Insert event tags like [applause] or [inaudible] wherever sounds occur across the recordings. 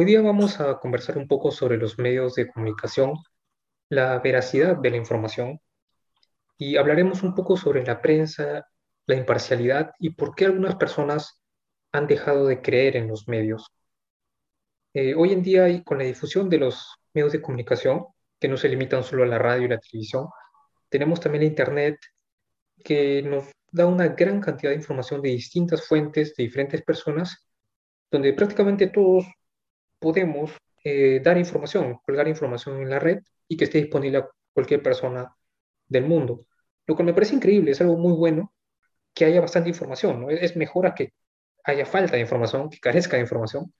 Hoy día vamos a conversar un poco sobre los medios de comunicación, la veracidad de la información y hablaremos un poco sobre la prensa, la imparcialidad y por qué algunas personas han dejado de creer en los medios. Eh, hoy en día, y con la difusión de los medios de comunicación, que no se limitan solo a la radio y la televisión, tenemos también la Internet, que nos da una gran cantidad de información de distintas fuentes, de diferentes personas, donde prácticamente todos podemos eh, dar información, colgar información en la red y que esté disponible a cualquier persona del mundo. Lo cual me parece increíble, es algo muy bueno que haya bastante información, ¿no? Es mejor a que haya falta de información, que carezca de información,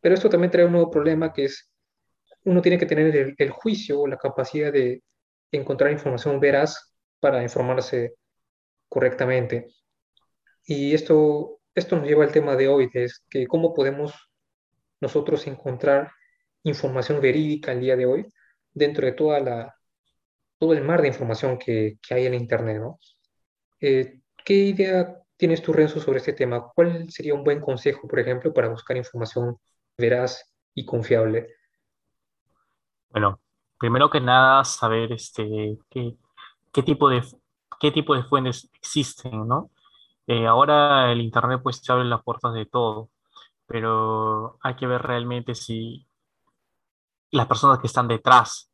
pero esto también trae un nuevo problema que es, uno tiene que tener el, el juicio o la capacidad de encontrar información veraz para informarse correctamente. Y esto, esto nos lleva al tema de hoy, que es que cómo podemos nosotros encontrar información verídica el día de hoy dentro de toda la, todo el mar de información que, que hay en Internet, ¿no? Eh, ¿Qué idea tienes tú, Renzo, sobre este tema? ¿Cuál sería un buen consejo, por ejemplo, para buscar información veraz y confiable? Bueno, primero que nada, saber este, qué, qué tipo de, qué tipo de fuentes existen, ¿no? Eh, ahora el Internet pues te abre las puertas de todo, pero hay que ver realmente si las personas que están detrás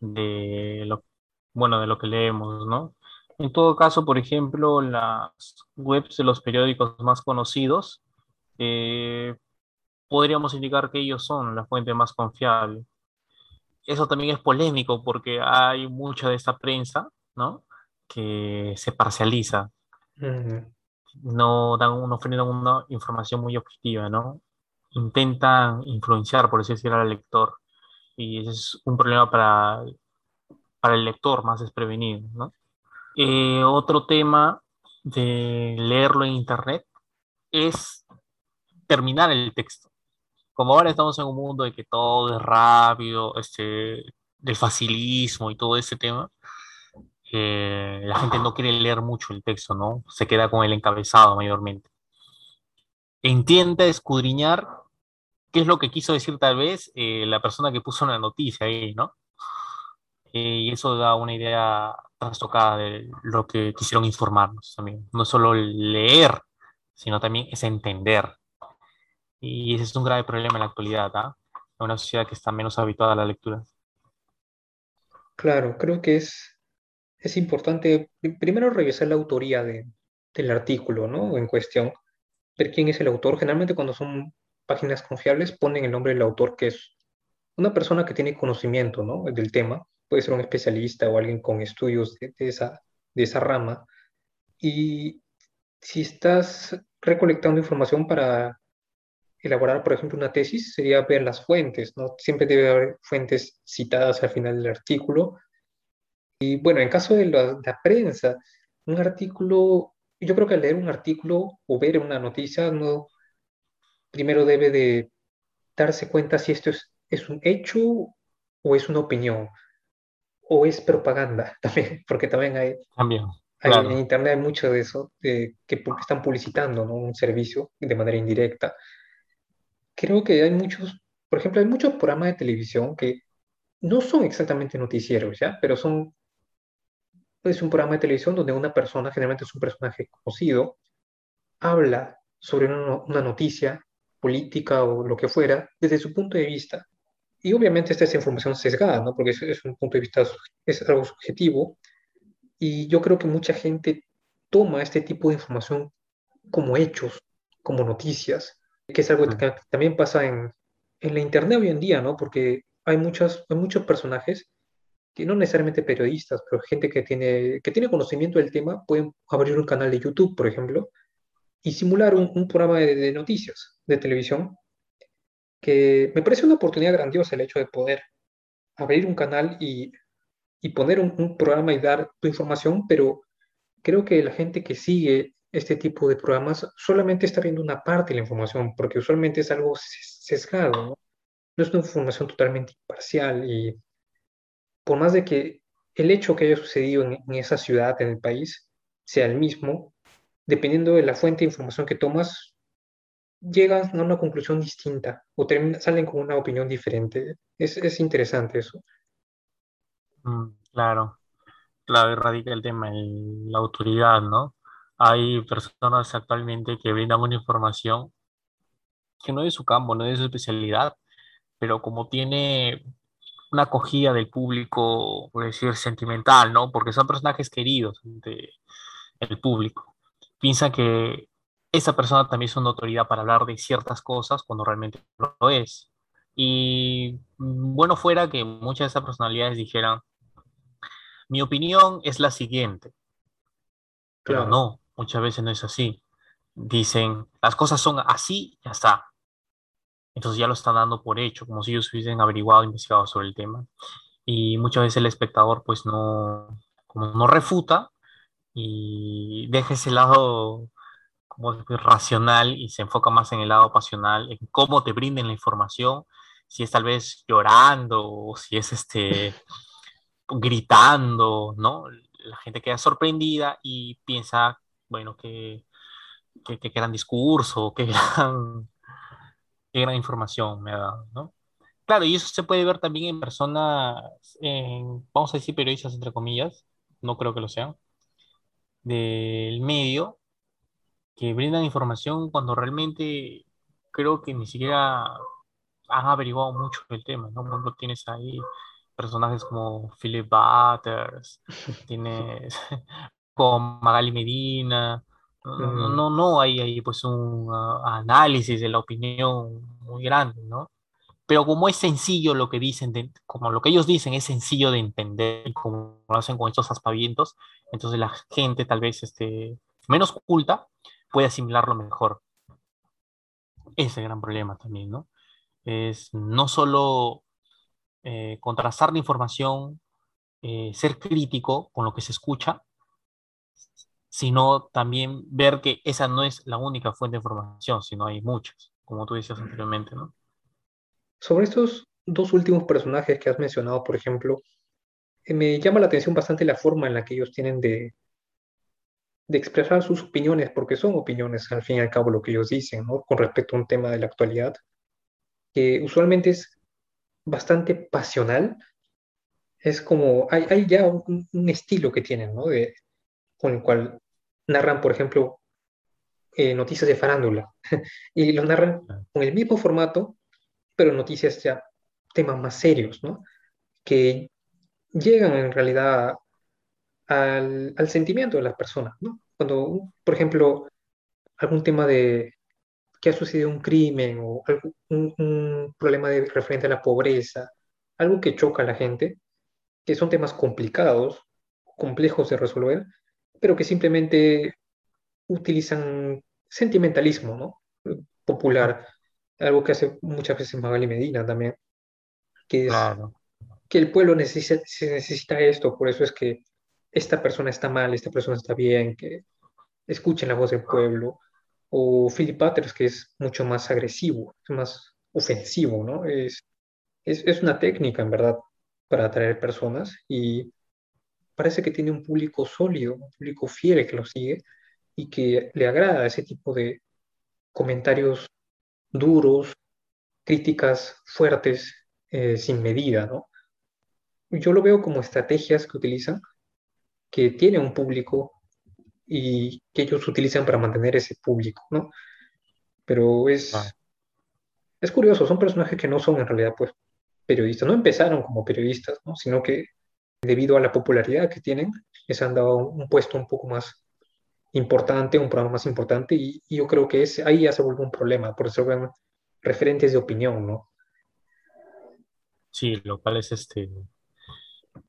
de lo, bueno, de lo que leemos, ¿no? En todo caso, por ejemplo, las webs de los periódicos más conocidos, eh, podríamos indicar que ellos son la fuente más confiable. Eso también es polémico porque hay mucha de esta prensa, ¿no? Que se parcializa. No dan, no ofrecen una información muy objetiva, ¿no? Intentan influenciar, por así decirlo, al lector. Y ese es un problema para, para el lector más desprevenido, ¿no? Eh, otro tema de leerlo en internet es terminar el texto. Como ahora estamos en un mundo de que todo es rápido, este, del facilismo y todo ese tema, eh, la gente no quiere leer mucho el texto, ¿no? Se queda con el encabezado mayormente. Entiende escudriñar qué es lo que quiso decir tal vez eh, la persona que puso una noticia ahí, ¿no? Eh, y eso da una idea trastocada de lo que quisieron informarnos también. No solo leer, sino también es entender. Y ese es un grave problema en la actualidad, ¿ah? En una sociedad que está menos habituada a la lectura. Claro, creo que es, es importante primero revisar la autoría de, del artículo, ¿no? En cuestión, ver quién es el autor. Generalmente cuando son páginas confiables ponen el nombre del autor, que es una persona que tiene conocimiento, ¿no? Del tema puede ser un especialista o alguien con estudios de, esa, de esa rama. Y si estás recolectando información para elaborar, por ejemplo, una tesis, sería ver las fuentes, ¿no? Siempre debe haber fuentes citadas al final del artículo. Y bueno, en caso de la, la prensa, un artículo, yo creo que al leer un artículo o ver una noticia, no, primero debe de darse cuenta si esto es, es un hecho o es una opinión o es propaganda [laughs] también, porque también hay, también, en Internet hay mucho de eso, de, que están publicitando ¿no? un servicio de manera indirecta. Creo que hay muchos, por ejemplo, hay muchos programas de televisión que no son exactamente noticieros, ¿ya? Pero son, es un programa de televisión donde una persona, generalmente es un personaje conocido, habla sobre una, una noticia política o lo que fuera desde su punto de vista y obviamente esta es información sesgada, ¿no? Porque es, un punto de vista, es algo subjetivo. Y yo creo que mucha gente toma este tipo de información como hechos, como noticias, que es algo que también pasa en, en la Internet hoy en día, ¿no? Porque hay, muchas, hay muchos personajes que no necesariamente periodistas, pero gente que tiene, que tiene conocimiento del tema, pueden abrir un canal de YouTube, por ejemplo, y simular un, un programa de, de, noticias de televisión que me parece una oportunidad grandiosa el hecho de poder abrir un canal y, y poner un, un, programa y dar tu información, pero creo que la gente que sigue este tipo de programas solamente está viendo una parte de la información, porque usualmente es algo sesgado, ¿no? no es una información totalmente imparcial y por más de que el hecho que haya sucedido en, en esa ciudad, en el país, sea el mismo, dependiendo de la fuente de información que tomas, llegan a una conclusión distinta o salen con una opinión diferente. Es, es interesante eso. Mm, claro, claro, radica el tema en la autoridad, ¿no? Hay personas actualmente que brindan una información que no es su campo, no es su especialidad, pero como tiene una acogida del público, por decir, sentimental, ¿no? Porque son personajes queridos del público. Piensa que esa persona también es una autoridad para hablar de ciertas cosas cuando realmente no lo es. Y mm, bueno fuera que muchas de esas personalidades dijeran, mi opinión es la siguiente, pero no, muchas veces no es así. Dicen, las cosas son así, ya está. Entonces ya lo están dando por hecho, como si ellos hubiesen averiguado, investigado sobre el tema. Y muchas veces el espectador pues no, como no refuta y deja ese lado como racional y se enfoca más en el lado pasional, en cómo te brinden la información, si es tal vez llorando o si es este gritando, ¿no? La gente queda sorprendida y piensa, bueno, que, que, que gran discurso, que [laughs] gran, qué gran información me ha dado, ¿no? Claro, y eso se puede ver también en personas, en, vamos a decir periodistas entre comillas, no creo que lo sean, del medio, que brindan información cuando realmente creo que ni siquiera han averiguado mucho del tema, ¿no? Por ejemplo, tienes ahí personajes como Philip Butters, [laughs] tienes [laughs] como Magali Medina, no, no, no hay ahí pues un uh, análisis de la opinión muy grande, ¿no? Pero como es sencillo lo que dicen, como lo que ellos dicen es sencillo de entender, como lo hacen con estos aspavientos, entonces la gente tal vez este, menos culta puede asimilarlo mejor. Ese es el gran problema también, ¿no? Es no solo eh, contrastar la información, eh, ser crítico con lo que se escucha, sino también ver que esa no es la única fuente de información, sino hay muchas, como tú decías anteriormente, ¿no? Sobre estos dos últimos personajes que has mencionado, por ejemplo, eh, me llama la atención bastante la forma en la que ellos tienen de, de expresar sus opiniones, porque son opiniones al fin y al cabo lo que ellos dicen, ¿no? Con respecto a un tema de la actualidad, que usualmente es bastante pasional. Es como, hay, hay ya un, un, estilo que tienen, ¿no? De, con el cual narran, por ejemplo, eh, noticias de farándula [laughs] y lo narran con el mismo formato, pero noticias ya temas más serios, ¿no? Que llegan en realidad al, al sentimiento de las personas, ¿no? Cuando, por ejemplo, algún tema de que ha sucedido un crimen o un, un, problema de, referente a la pobreza, algo que choca a la gente, que son temas complicados, complejos de resolver, pero que simplemente utilizan sentimentalismo, ¿no? Popular, algo que hace muchas veces Magali Medina también, que es que el pueblo necesita, necesita esto, por eso es que esta persona está mal, esta persona está bien, que escuchen la voz del pueblo, o Philip Butters, que es mucho más agresivo, es más ofensivo, ¿no? Es, es, es una técnica, en verdad, para atraer personas y parece que tiene un público sólido, un público fiel que lo sigue y que le agrada ese tipo de comentarios duros, críticas fuertes, eh, sin medida, ¿no? Yo lo veo como estrategias que utilizan, que tienen un público y que ellos utilizan para mantener ese público, ¿no? Pero es, ah. es curioso, son personajes que no son en realidad, pues, periodistas, no empezaron como periodistas, ¿no? Sino que debido a la popularidad que tienen, les han dado un puesto un poco más importante, un programa más importante, y, yo creo que es, ahí ya se vuelve un problema, por eso ven referentes de opinión, ¿no? Sí, lo cual es este,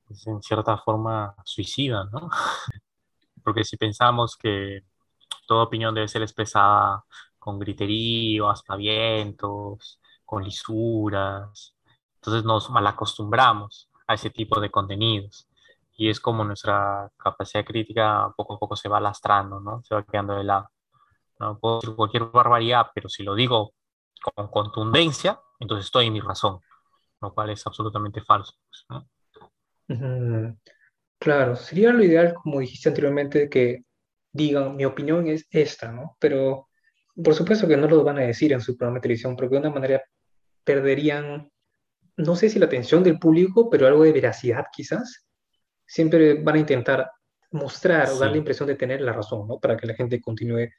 es en cierta forma suicida, ¿no? [laughs] Porque si pensamos que toda opinión debe ser expresada con griterío, vientos, con lisuras, entonces nos malacostumbramos a ese tipo de contenidos. Y es como nuestra capacidad crítica poco a poco se va lastrando, ¿no? Se va quedando de lado. No puedo decir cualquier barbaridad, pero si lo digo con contundencia, entonces estoy en mi razón, lo cual es absolutamente falso. Claro, sería lo ideal, como dijiste anteriormente, que digan, mi opinión es esta, ¿no? Pero por supuesto que no lo van a decir en su programa de televisión, porque de una manera perderían, no sé si la atención del público, pero algo de veracidad quizás. Siempre van a intentar mostrar o dar la impresión de tener la razón, ¿no? Para que la gente continúe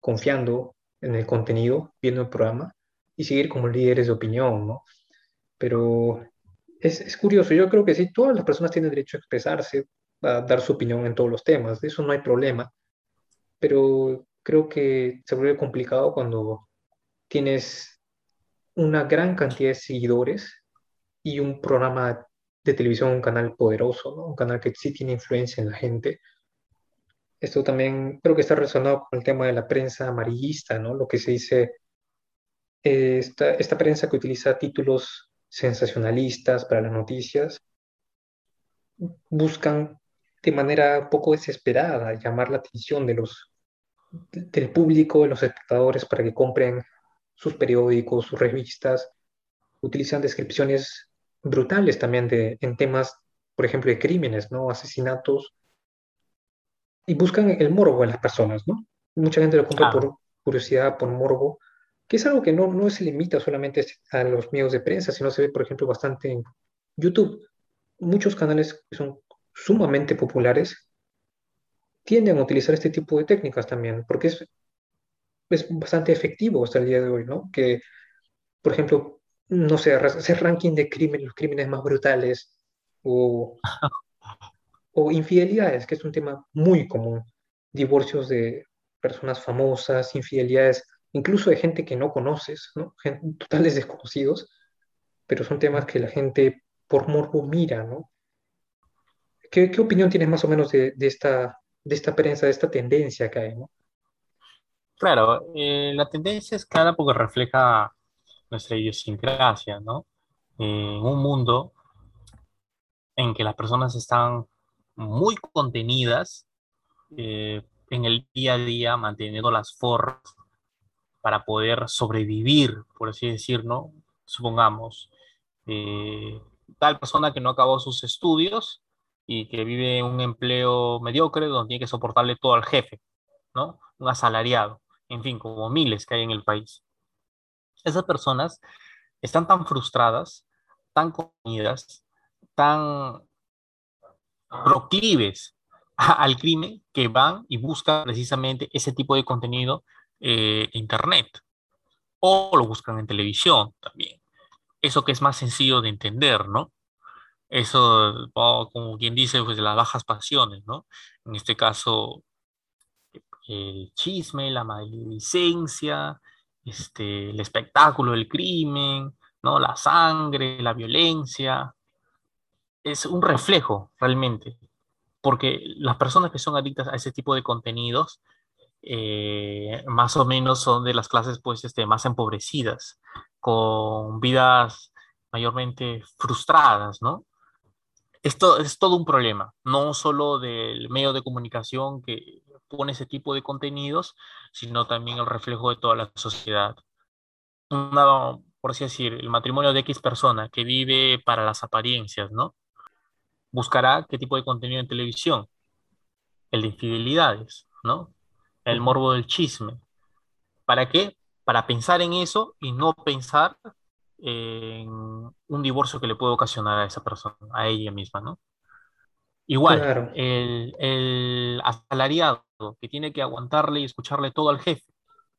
confiando en el contenido, viendo el programa y seguir como líderes de opinión, ¿no? Pero es, es curioso, yo creo que sí, todas las personas tienen derecho a expresarse, a dar su opinión en todos los temas, de eso no hay problema, pero creo que se vuelve complicado cuando tienes una gran cantidad de seguidores y un programa de televisión, un canal poderoso, un canal que sí tiene influencia en la gente. Esto también creo que está relacionado con el tema de la prensa amarillista, ¿no? Lo que se dice, eh, esta, esta prensa que utiliza títulos sensacionalistas para las noticias, buscan de manera poco desesperada llamar la atención de los, del público, de los espectadores, para que compren sus periódicos, sus revistas. Utilizan descripciones brutales también de, en temas, por ejemplo, de crímenes, ¿no? asesinatos, y buscan el morbo en las personas. ¿no? Mucha gente lo compra por curiosidad, por morbo, que es algo que no, no se limita solamente a los medios de prensa, sino se ve, por ejemplo, bastante en YouTube. Muchos canales que son sumamente populares tienden a utilizar este tipo de técnicas también, porque es, es bastante efectivo hasta el día de hoy, ¿no? Que, por ejemplo, no sé, hacer ranking de crímenes, los crímenes más brutales o, o infidelidades, que es un tema muy común, divorcios de personas famosas, infidelidades incluso de gente que no conoces, ¿no? totales desconocidos, pero son temas que la gente por morbo mira, ¿no? ¿Qué, qué opinión tienes más o menos de, de, esta, de esta prensa, de esta tendencia que hay, ¿no? Claro, eh, la tendencia es clara porque refleja nuestra idiosincrasia, ¿no? en un mundo en que las personas están muy contenidas eh, en el día a día, manteniendo las formas para poder sobrevivir, por así decirlo, supongamos, eh, tal persona que no acabó sus estudios y que vive un empleo mediocre donde tiene que soportarle todo al jefe, ¿no? Un asalariado, en fin, como miles que hay en el país. Esas personas están tan frustradas, tan comidas, tan proclives al crimen que van y buscan precisamente ese tipo de contenido eh, internet o lo buscan en televisión también. Eso que es más sencillo de entender, ¿no? Eso, como quien dice, pues de las bajas pasiones, ¿no? En este caso, el chisme, la maledicencia, este, el espectáculo del crimen, ¿no? La sangre, la violencia. Es un reflejo realmente, porque las personas que son adictas a ese tipo de contenidos eh, más o menos son de las clases pues, este, más empobrecidas, con vidas mayormente frustradas, ¿no? Esto es todo un problema, no solo del medio de comunicación que pone ese tipo de contenidos, sino también el reflejo de toda la sociedad. por así decir, el matrimonio de X persona que vive para las apariencias, ¿no? Buscará qué tipo de contenido en televisión, el de infidelidades, ¿no? el morbo del chisme. ¿Para qué? Para pensar en eso y no pensar en un divorcio que le puede ocasionar a esa persona, a ella misma, ¿no? Igual, el, el, asalariado que tiene que aguantarle y escucharle todo al jefe,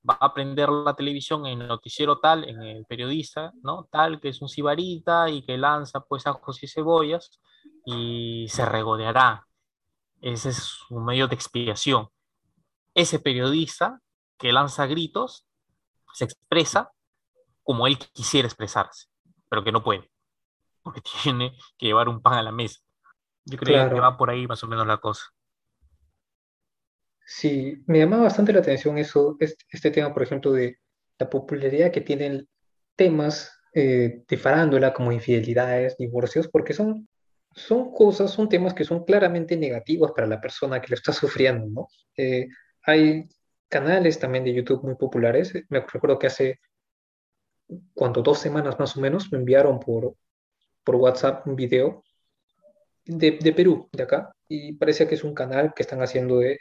va a aprender la televisión en el noticiero tal, en el periodista, ¿no? Tal, que es un sibarita y que lanza pues ajos y cebollas y se regodeará. Ese es un medio de expiación ese periodista que lanza gritos se expresa como él quisiera expresarse, pero que no puede, porque [laughs] tiene que llevar un pan a la mesa. Yo creo que va por ahí más o menos la cosa. Sí, me llama bastante la atención eso, este, este tema, por ejemplo, de la popularidad que tienen temas eh, de farándula como infidelidades, divorcios, porque son, son cosas, son temas que son claramente negativos para la persona que lo está sufriendo, ¿no? Eh, hay canales también de YouTube muy populares. Me recuerdo que hace, cuando dos semanas más o menos, me enviaron por, por WhatsApp un video de, de, Perú, de acá, y parecía que es un canal que están haciendo de,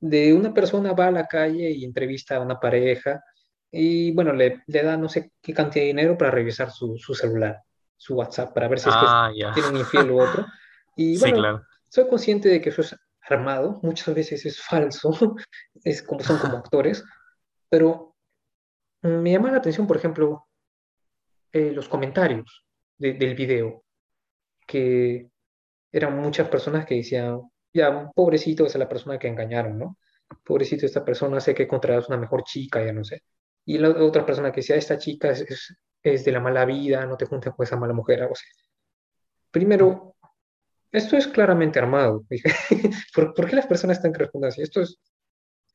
de una persona va a la calle y entrevista a una pareja y bueno, le, le da no sé qué cantidad de dinero para revisar su, su celular, su WhatsApp, para ver si es que Ah, ya. tiene un infiel u otro. [laughs] Y Sí, bueno, claro. soy consciente de que eso es armado, muchas veces es falso, [laughs] es como, son como [laughs] actores, pero me llama la atención, por ejemplo, eh, los comentarios de- del video, que eran muchas personas que decían, ya, pobrecito, esa es la persona que engañaron, ¿no? Pobrecito, esta persona, sé que encontrarás una mejor chica, ya no sé. Y la otra persona que decía, esta chica es, es, de la mala vida, no te juntes con esa mala mujer, algo así. Primero, esto es claramente armado. [laughs] ¿Por, por qué las personas están que responden así? Esto es,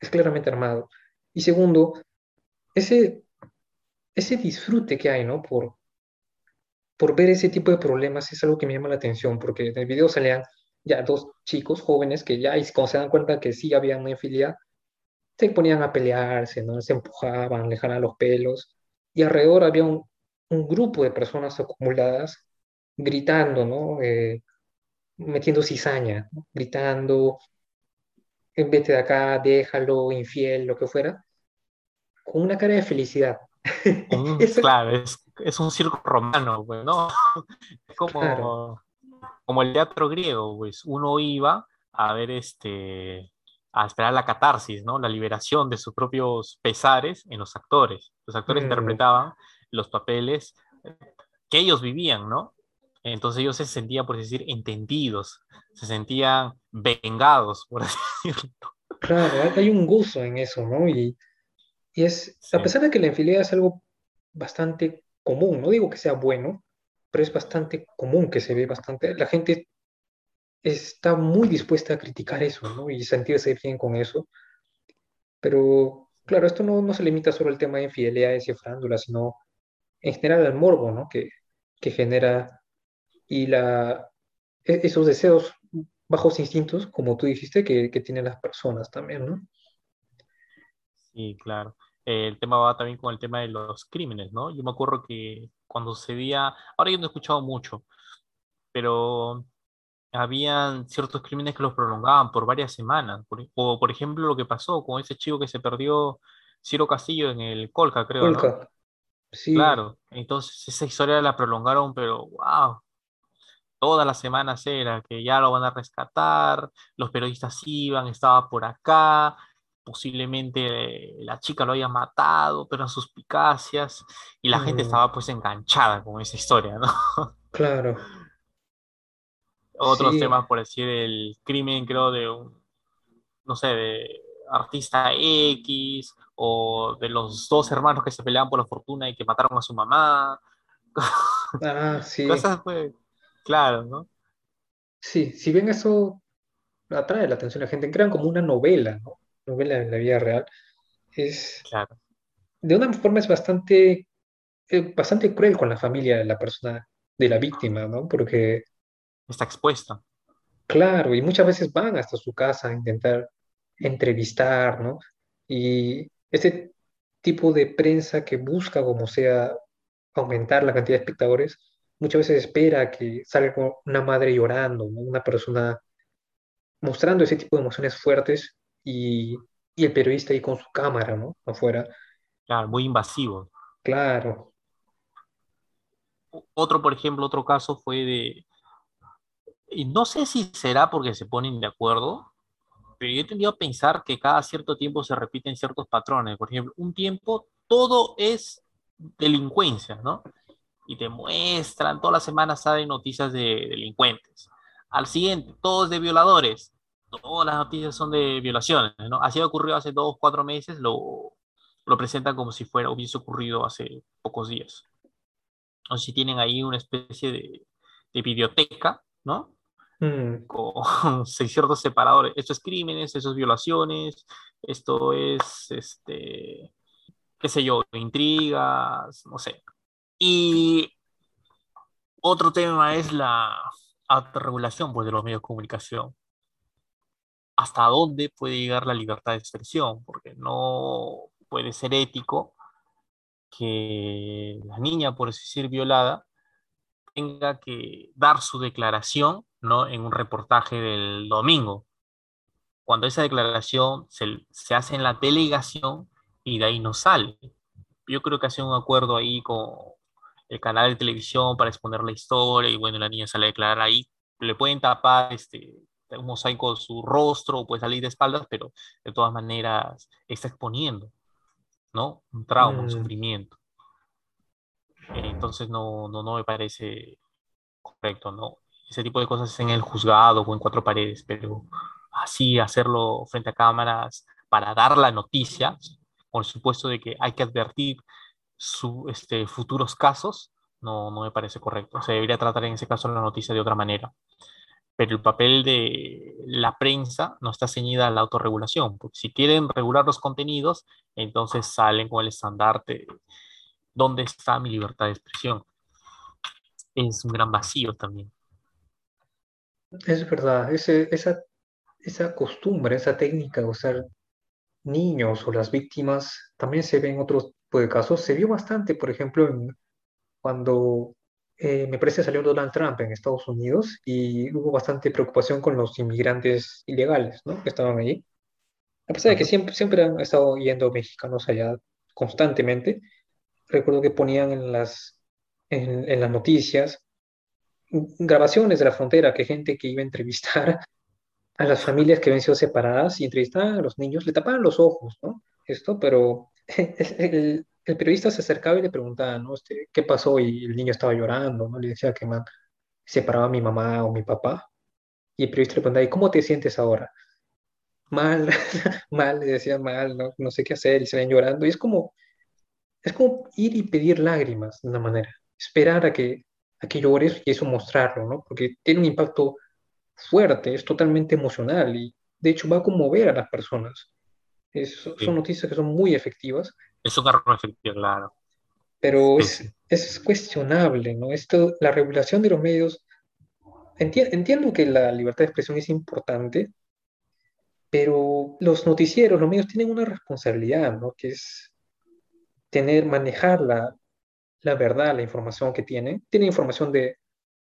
es claramente armado. Y segundo, ese, ese disfrute que hay, ¿no? Por, por ver ese tipo de problemas es algo que me llama la atención, porque en el video salían ya dos chicos jóvenes que ya, y cuando se dan cuenta que sí había una infidelidad, se ponían a pelearse, ¿no? Se empujaban, le jalaban los pelos, y alrededor había un, un grupo de personas acumuladas gritando, ¿no? Eh, metiendo cizaña, ¿no? Gritando, en vete de acá, déjalo, infiel, lo que fuera, con una cara de felicidad. Un- [laughs] Eso, claro, es, es un circo romano, pues, ¿no? [laughs] Es claro. como, como el teatro griego, pues uno iba a ver este, a esperar la catarsis, ¿no? La liberación de sus propios pesares en los actores. Los actores Mm, interpretaban los papeles eh, que ellos vivían, ¿no? Entonces ellos se sentían, por decir, entendidos, se sentían vengados, por [laughs] así decirlo. claro, hay, un gozo en eso, ¿no? Y, y es, a pesar de que la infidelidad es algo bastante común, no digo que sea bueno, pero es bastante común que se ve bastante, la gente está muy dispuesta a criticar eso, ¿no? Y sentirse bien con eso, pero claro, esto no, no se limita solo al tema de infidelidades y frándulas, sino en general al morbo, ¿no? Que, que genera y la, e- esos deseos bajos instintos, como tú dijiste, que, que tienen las personas también, ¿no? sí, claro. Eh, el tema va también con el tema de los crímenes, ¿no? Yo me acuerdo que cuando se veía, ahora yo no he escuchado mucho, pero habían ciertos crímenes que los prolongaban por varias semanas. Por- o, por ejemplo, lo que pasó con ese chico que se perdió, Ciro Castillo, en el Colca, creo, ¿no? Colca, sí, Claro, entonces esa historia la prolongaron, pero wow, todas las semanas era que ya lo van a rescatar, los periodistas iban, estaba por acá, posiblemente eh, la chica lo haya matado, pero eran suspicacias, y la gente mm, estaba pues enganchada con esa historia, ¿no? [laughs] claro, Otros sí, temas, por decir, el crimen, creo, de un, no sé, de artista X, o de los dos hermanos que se peleaban por la fortuna y que mataron a su mamá, [laughs] ah, sí, cosas pues, claro, ¿no? sí, si bien eso atrae la atención de la gente, crean como una novela, ¿no? Novela en la vida real, es, Claro, de una forma es bastante, eh, bastante cruel con la familia de la persona, de la víctima, ¿no? Porque, está expuesta. claro, y muchas veces van hasta su casa a intentar entrevistar, ¿no? Y este tipo de prensa que busca como sea aumentar la cantidad de espectadores, muchas veces espera que salga una madre llorando, ¿no? Una persona mostrando ese tipo de emociones fuertes y, y el periodista ahí con su cámara, ¿no? Afuera. Claro, muy invasivo. Claro. Otro, por ejemplo, otro caso fue de, y no sé si será porque se ponen de acuerdo, pero yo he tendido a pensar que cada cierto tiempo se repiten ciertos patrones. Por ejemplo, un tiempo todo es delincuencia, ¿no? Y te muestran, todas las semanas salen noticias de delincuentes. Al siguiente, todo es de violadores. Todas las noticias son de violaciones, ¿no? Así ha ocurrido hace dos, cuatro meses, lo, lo presentan como si fuera, hubiese ocurrido hace pocos días. Sé si tienen ahí una especie de, de biblioteca, ¿no? Mm, con [laughs] ciertos separadores. Esto es crímenes, esto es violaciones, esto es, este, qué sé yo, intrigas, no sé. Y otro tema es la autorregulación pues, de los medios de comunicación. ¿Hasta dónde puede llegar la libertad de expresión? Porque no puede ser ético que la niña, por decir violada, tenga que dar su declaración ¿no? en un reportaje del domingo cuando esa declaración se, se hace en la delegación y de ahí no sale. Yo creo que hace un acuerdo ahí con el canal de televisión para exponer la historia y bueno, la niña sale a declarar ahí. Le pueden tapar este, un mosaico su rostro, puede salir de espaldas, pero de todas maneras está exponiendo, ¿no? Un trauma, un mm. sufrimiento. Entonces no, no, no me parece correcto, ¿no? Ese tipo de cosas en el juzgado o en cuatro paredes, pero así hacerlo frente a cámaras para dar la noticia, por supuesto de que hay que advertir su, este, futuros casos, no, no me parece correcto. Se debería tratar en ese caso la noticia de otra manera pero el papel de la prensa no está ceñida a la autorregulación, porque si quieren regular los contenidos, entonces salen con el estandarte, ¿dónde está mi libertad de expresión? Es un gran vacío también. Es verdad, esa, esa costumbre, esa técnica de usar niños o las víctimas, también se ve en otros tipo de casos. Se vio bastante, por ejemplo, cuando eh, me parece salió Donald Trump en Estados Unidos y hubo bastante preocupación con los inmigrantes ilegales ¿no? que estaban allí. A pesar de que siempre, siempre han estado yendo mexicanos allá constantemente, recuerdo que ponían en las, en, en las noticias grabaciones de la frontera, que gente que iba a entrevistar a las familias que habían sido separadas y entrevistaban a los niños, le tapaban los ojos, ¿no? Esto, pero [laughs] el, el periodista se acercaba y le preguntaba, ¿no? Este, ¿Qué pasó? Y el niño estaba llorando, ¿no? Le decía que man, separaba a mi mamá o mi papá. Y el periodista le preguntaba, ¿y cómo te sientes ahora? Mal, [laughs] mal, le decía mal, no, no sé qué hacer, y se ven llorando. Y es como, es como ir y pedir lágrimas de una manera, esperar a que, a que llores y eso mostrarlo, ¿no? Porque tiene un impacto fuerte, es totalmente emocional y de hecho va a conmover a las personas. Son noticias que son muy efectivas es un arma efectiva, claro. Pero es, es, cuestionable, ¿no? Esto, la regulación de los medios, entiendo que la libertad de expresión es importante, pero los noticieros, los medios tienen una responsabilidad, ¿no? Que es tener, manejar la, la verdad, la información que tienen. Tienen información de,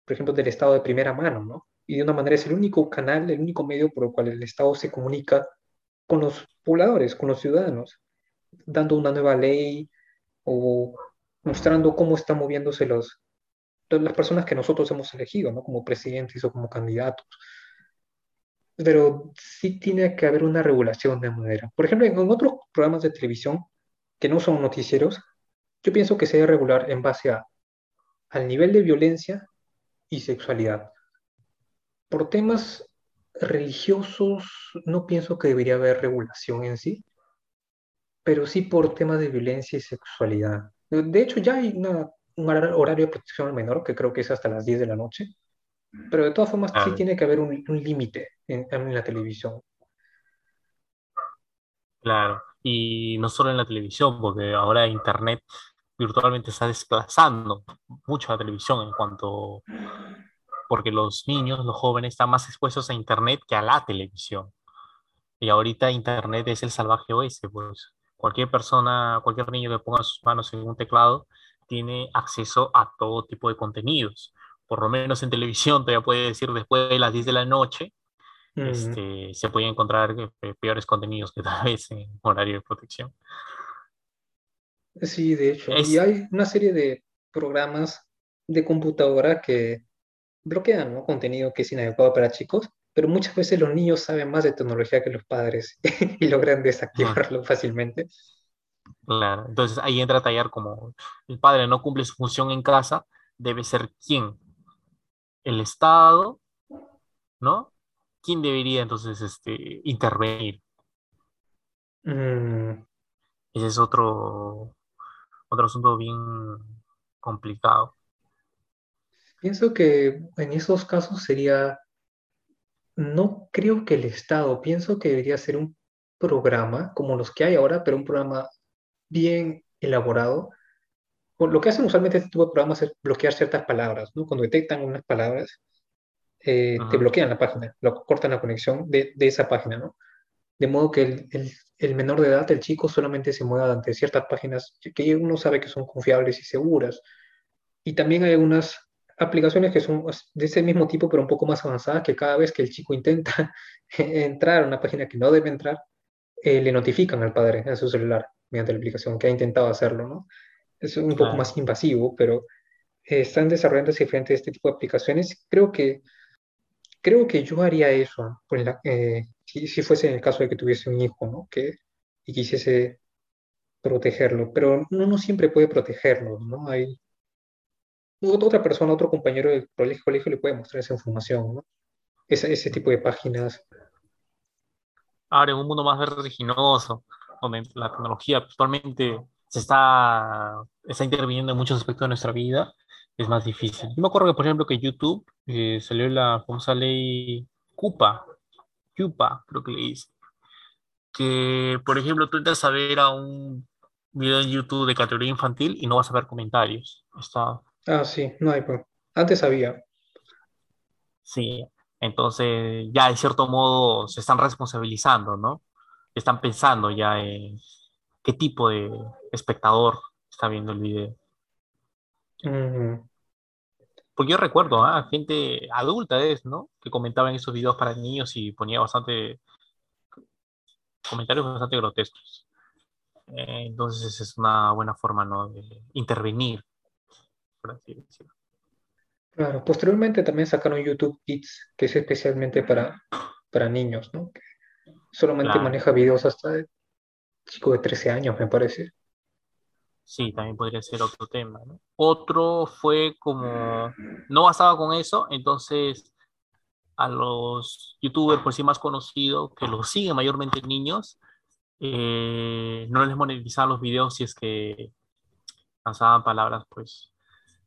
por ejemplo, del Estado de primera mano, ¿no? Y de una manera es el único canal, el único medio por el cual el Estado se comunica con los pobladores, con los ciudadanos dando una nueva ley o mostrando cómo están moviéndose los, las personas que nosotros hemos elegido, ¿no? Como presidentes o como candidatos. Pero sí tiene que haber una regulación de manera. Por ejemplo, en otros programas de televisión que no son noticieros, yo pienso que se debe regular en base a, al nivel de violencia y sexualidad. Por temas religiosos, no pienso que debería haber regulación en sí, pero sí por temas de violencia y sexualidad. De hecho, ya hay un horario de protección al menor que creo que es hasta las 10 de la noche, pero de todas formas sí ah. tiene que haber un, límite en, en, la televisión. Claro, y no solo en la televisión, porque ahora Internet virtualmente está desplazando mucho la televisión en cuanto, porque los niños, los jóvenes están más expuestos a Internet que a la televisión. Y ahorita Internet es el salvaje oeste, pues cualquier persona, cualquier niño que ponga sus manos en un teclado tiene acceso a todo tipo de contenidos. Por lo menos en televisión, [laughs] te puede decir después de las 10 de la noche, este, se pueden encontrar eh, peores contenidos que tal [laughs] vez en horario de protección. Sí, de hecho. Y hay una serie de programas de computadora que bloquean ¿no? contenido que es inadecuado para chicos pero muchas veces los niños saben más de tecnología que los padres [laughs] y logran desactivarlo fácilmente. Claro, entonces ahí entra a tallar como el padre no cumple su función en casa, debe ser quién? El Estado, ¿no? ¿Quién debería entonces este, intervenir? Mm. Ese es otro, otro asunto bien complicado. Pienso que en esos casos sería no creo que el Estado, pienso que debería ser un programa como los que hay ahora, pero un programa bien elaborado. Lo que hacen usualmente este tipo de programas es bloquear ciertas palabras, ¿no? Cuando detectan unas palabras, eh, te bloquean la página, lo, cortan la conexión de, esa página, ¿no? De modo que el, el, menor de edad, el chico, solamente se mueva ante ciertas páginas que uno sabe que son confiables y seguras. Y también hay algunas aplicaciones que son de ese mismo tipo, pero un poco más avanzadas, que cada vez que el chico intenta [laughs] entrar a una página que no debe entrar, eh, le notifican al padre en su celular mediante la aplicación que ha intentado hacerlo, ¿no? Es un poco más invasivo, pero eh, están desarrollando diferentes este tipo de aplicaciones. Creo que, creo que yo haría eso pues si, si, fuese en el caso de que tuviese un hijo, ¿no? Que, y quisiese protegerlo, pero uno no siempre puede protegerlo, ¿no? Hay otra persona, otro compañero del colegio, le puede mostrar esa información, ¿no? Ese, ese tipo de páginas. Ahora, en un mundo más vertiginoso, donde la tecnología actualmente se está, está interviniendo en muchos aspectos de nuestra vida, es más difícil. Yo me acuerdo que, por ejemplo, que YouTube eh, salió la famosa ley CUPA, CUPA, creo que le dice, que, por ejemplo, tú entras a ver a un video en YouTube de categoría infantil y no vas a ver comentarios. Está, Ah, sí, no hay pues. Antes había. Sí, entonces ya de cierto modo se están responsabilizando, ¿no? Están pensando ya en qué tipo de espectador está viendo el video. Porque yo recuerdo a ¿ah? gente adulta, es, ¿no? Que comentaba en esos videos para niños y ponía bastante comentarios bastante grotescos. Eh, entonces es una buena forma, ¿no? De intervenir Claro, posteriormente también sacaron YouTube Kids, que es especialmente para, para niños, ¿no? solamente maneja videos hasta de chico de 13 años, me parece. Sí, también podría ser otro tema, ¿no? Otro fue como, no bastaba con eso, entonces a los youtubers por sí más conocidos, que los siguen mayormente niños, eh, no les monetizaban los videos si es que lanzaban palabras pues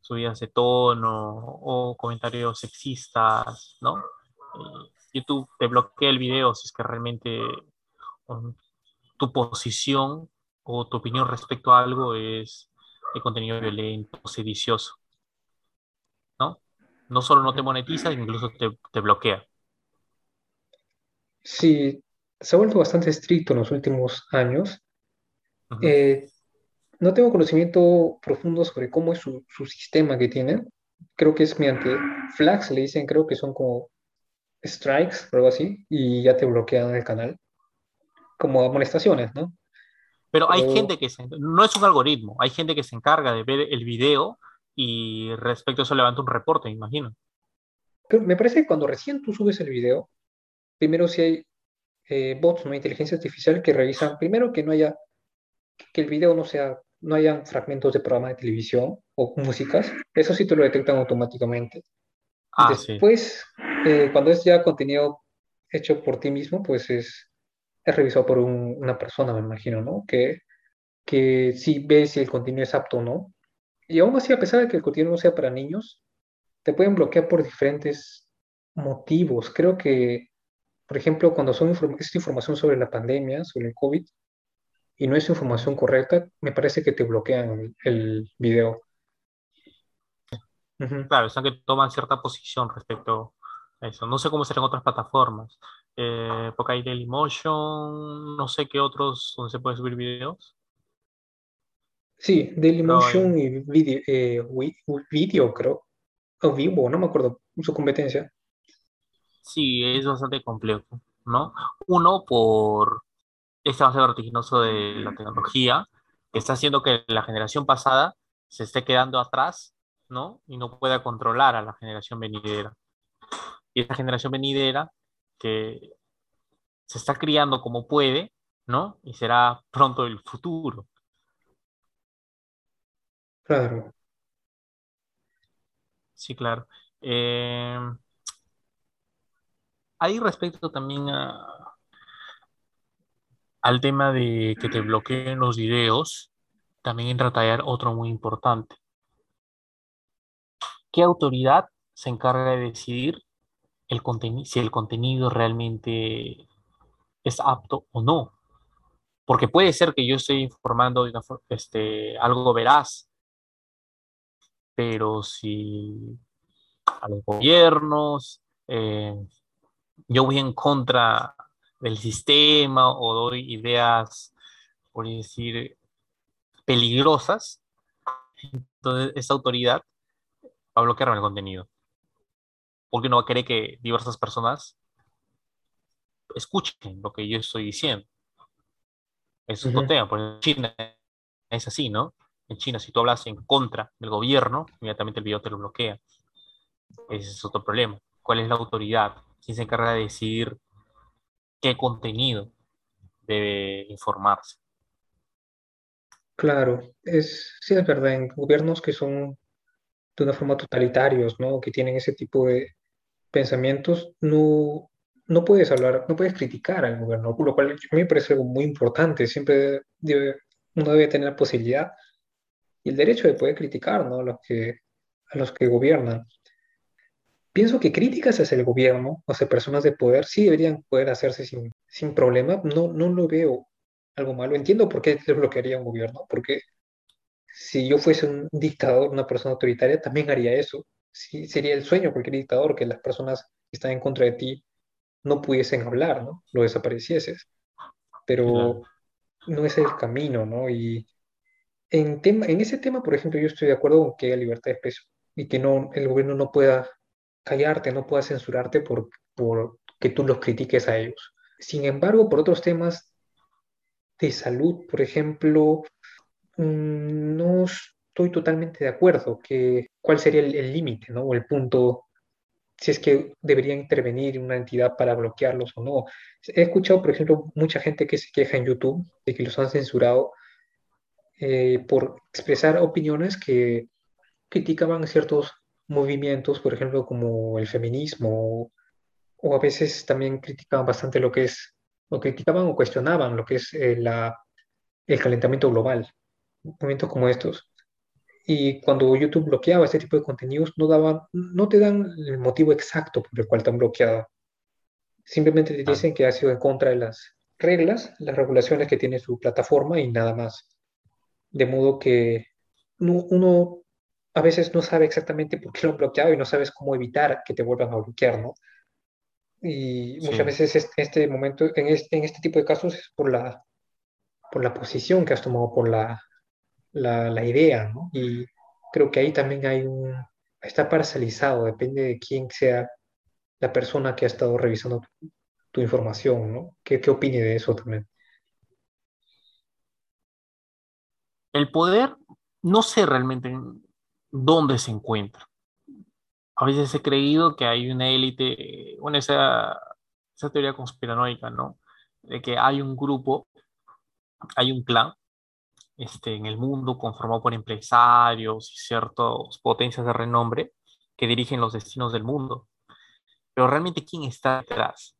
subidas de tono o comentarios sexistas, ¿no? Eh, YouTube te bloquea el video si es que realmente um, tu posición o tu opinión respecto a algo es de contenido violento, sedicioso, ¿no? No solo no te monetiza, incluso te, bloquea. Sí, se ha vuelto bastante estricto en los últimos años no tengo conocimiento profundo sobre cómo es su, sistema que tienen. Creo que es mediante flags, le dicen, creo que son como strikes o algo así, y ya te bloquean el canal. Como amonestaciones, ¿no? Pero hay gente que se, no es un algoritmo, hay gente que se encarga de ver el video y respecto a eso levanta un reporte, me imagino. me parece que cuando recién tú subes el video, primero si hay eh, bots, ¿no? inteligencia artificial que revisan, primero que no haya, que el video no sea no hayan fragmentos de programa de televisión o músicas, eso sí te lo detectan automáticamente. Ah, Después, eh, cuando es ya contenido hecho por ti mismo, pues es, es revisado por una persona, me imagino, ¿no? Que, que sí ve si el contenido es apto o no. Y aún así, a pesar de que el contenido no sea para niños, te pueden bloquear por diferentes motivos. Creo que, por ejemplo, cuando son esta información sobre la pandemia, sobre el COVID, y no es información correcta, me parece que te bloquean el, video. Claro, es que toman cierta posición respecto a eso. No sé cómo serán otras plataformas. Eh, porque hay Dailymotion, no sé qué otros donde se puede subir videos. Sí, Dailymotion y video, eh, video, creo. O Vivo, no me acuerdo su competencia. Sí, es bastante complejo, ¿no? Uno por este avance vertiginoso de la tecnología que está haciendo que la generación pasada se esté quedando atrás, ¿no? Y no pueda controlar a la generación venidera. Y esta generación venidera que se está criando como puede, ¿no? Y será pronto el futuro. Claro. Sí, claro. Eh, ahí respecto también a, al tema de que te bloqueen los videos, también entra a tallar otro muy importante. ¿Qué autoridad se encarga de decidir si el contenido realmente es apto o no? Porque puede ser que yo esté informando de este, algo veraz, pero si a los gobiernos, eh, yo voy en contra del sistema o doy ideas, por decir, peligrosas, entonces esa autoridad va a bloquearme el contenido. Porque no va a querer que diversas personas escuchen lo que yo estoy diciendo. Es otro tema, porque en China es así, ¿no? En China, si tú hablas en contra del gobierno, inmediatamente el video te lo bloquea. Ese es otro problema. ¿Cuál es la autoridad? ¿Quién se encarga de decidir qué contenido debe informarse? Claro, es, sí es verdad, en gobiernos que son de una forma totalitarios, ¿no? Que tienen ese tipo de pensamientos, no, no puedes hablar, no puedes criticar al gobierno, lo cual a mí me parece algo muy importante. Siempre debe, uno debe tener la posibilidad y el derecho de poder criticar, ¿no? A los que, a los que gobiernan. Pienso que críticas hacia el gobierno, hacia personas de poder, sí deberían poder hacerse sin, sin problema. No, no lo veo algo malo. Entiendo por qué [laughs] se bloquearía un gobierno, porque si yo fuese un dictador, una persona autoritaria, también haría eso. Sí, sería el sueño de cualquier dictador que las personas que están en contra de ti no pudiesen hablar, ¿no? Lo desaparecieses. Pero no es el camino, ¿no? Y en, tema, en ese tema, por ejemplo, yo estoy de acuerdo con que haya libertad de expresión y que no, el gobierno no pueda callarte, no pueda censurarte por, por que tú los critiques a ellos. Sin embargo, por otros temas de salud, por ejemplo, mm, no estoy totalmente de acuerdo que cuál sería el límite, ¿no? O el punto si es que debería intervenir una entidad para bloquearlos o no. He escuchado, por ejemplo, mucha gente que se queja en YouTube de que los han censurado eh, por expresar opiniones que criticaban ciertos movimientos, por ejemplo, como el feminismo, o, a veces también criticaban bastante lo que es, o criticaban o cuestionaban lo que es eh, la, el calentamiento global, movimientos como estos. Y cuando YouTube bloqueaba este tipo de contenidos, no, daban, no te dan el motivo exacto por el cual te han bloqueado. Simplemente te dicen que ha sido en contra de las reglas, las regulaciones que tiene su plataforma y nada más. De modo que uno, a veces no sabe exactamente por qué lo han bloqueado y no sabes cómo evitar que te vuelvan a bloquear, ¿no? Y muchas veces este, este momento, en este, en este tipo de casos es por la, por la posición que has tomado, por la, la, idea, ¿no? Y creo que ahí también hay un, está parcializado, depende de quién sea la persona que ha estado revisando tu, información, ¿no? ¿Qué, ¿Qué opine de eso también? El poder, no sé realmente dónde se encuentra. A veces he creído que hay una élite, bueno, esa, esa teoría conspiranoica, ¿no? De que hay un grupo, hay un clan este, en el mundo conformado por empresarios y ciertas potencias de renombre que dirigen los destinos del mundo. Pero realmente, ¿quién está detrás?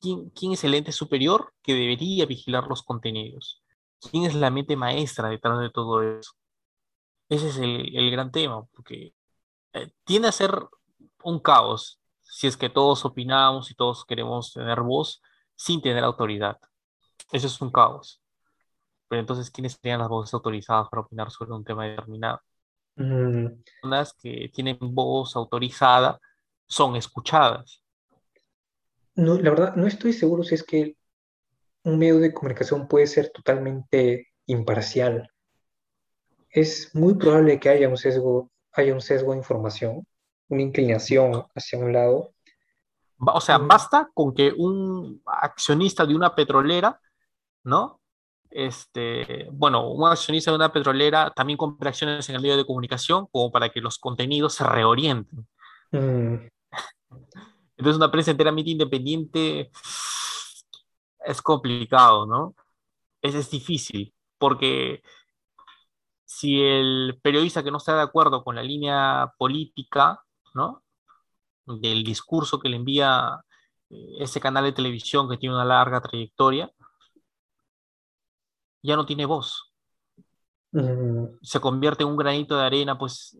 ¿Quién, quién es el ente superior que debería vigilar los contenidos? ¿Quién es la mente maestra detrás de todo eso? Ese es el, el gran tema, porque eh, tiende a ser un caos si es que todos opinamos y todos queremos tener voz sin tener autoridad. Eso es un caos. Pero entonces, ¿quiénes serían las voces autorizadas para opinar sobre un tema determinado? Mm. Personas que tienen voz autorizada son escuchadas. No, la verdad, no estoy seguro si es que un medio de comunicación puede ser totalmente imparcial. Es muy probable que haya un sesgo, haya un sesgo de información, una inclinación hacia un lado. O sea, mm. basta con que un accionista de una petrolera, ¿no? este, bueno, un accionista de una petrolera también compra acciones en el medio de comunicación como para que los contenidos se reorienten. Mm. Entonces, una prensa enteramente independiente es complicado, ¿no? Es, es difícil, porque si el periodista que no está de acuerdo con la línea política, ¿no? Del discurso que le envía eh, ese canal de televisión que tiene una larga trayectoria, ya no tiene voz. Mm. Se convierte en un granito de arena, pues,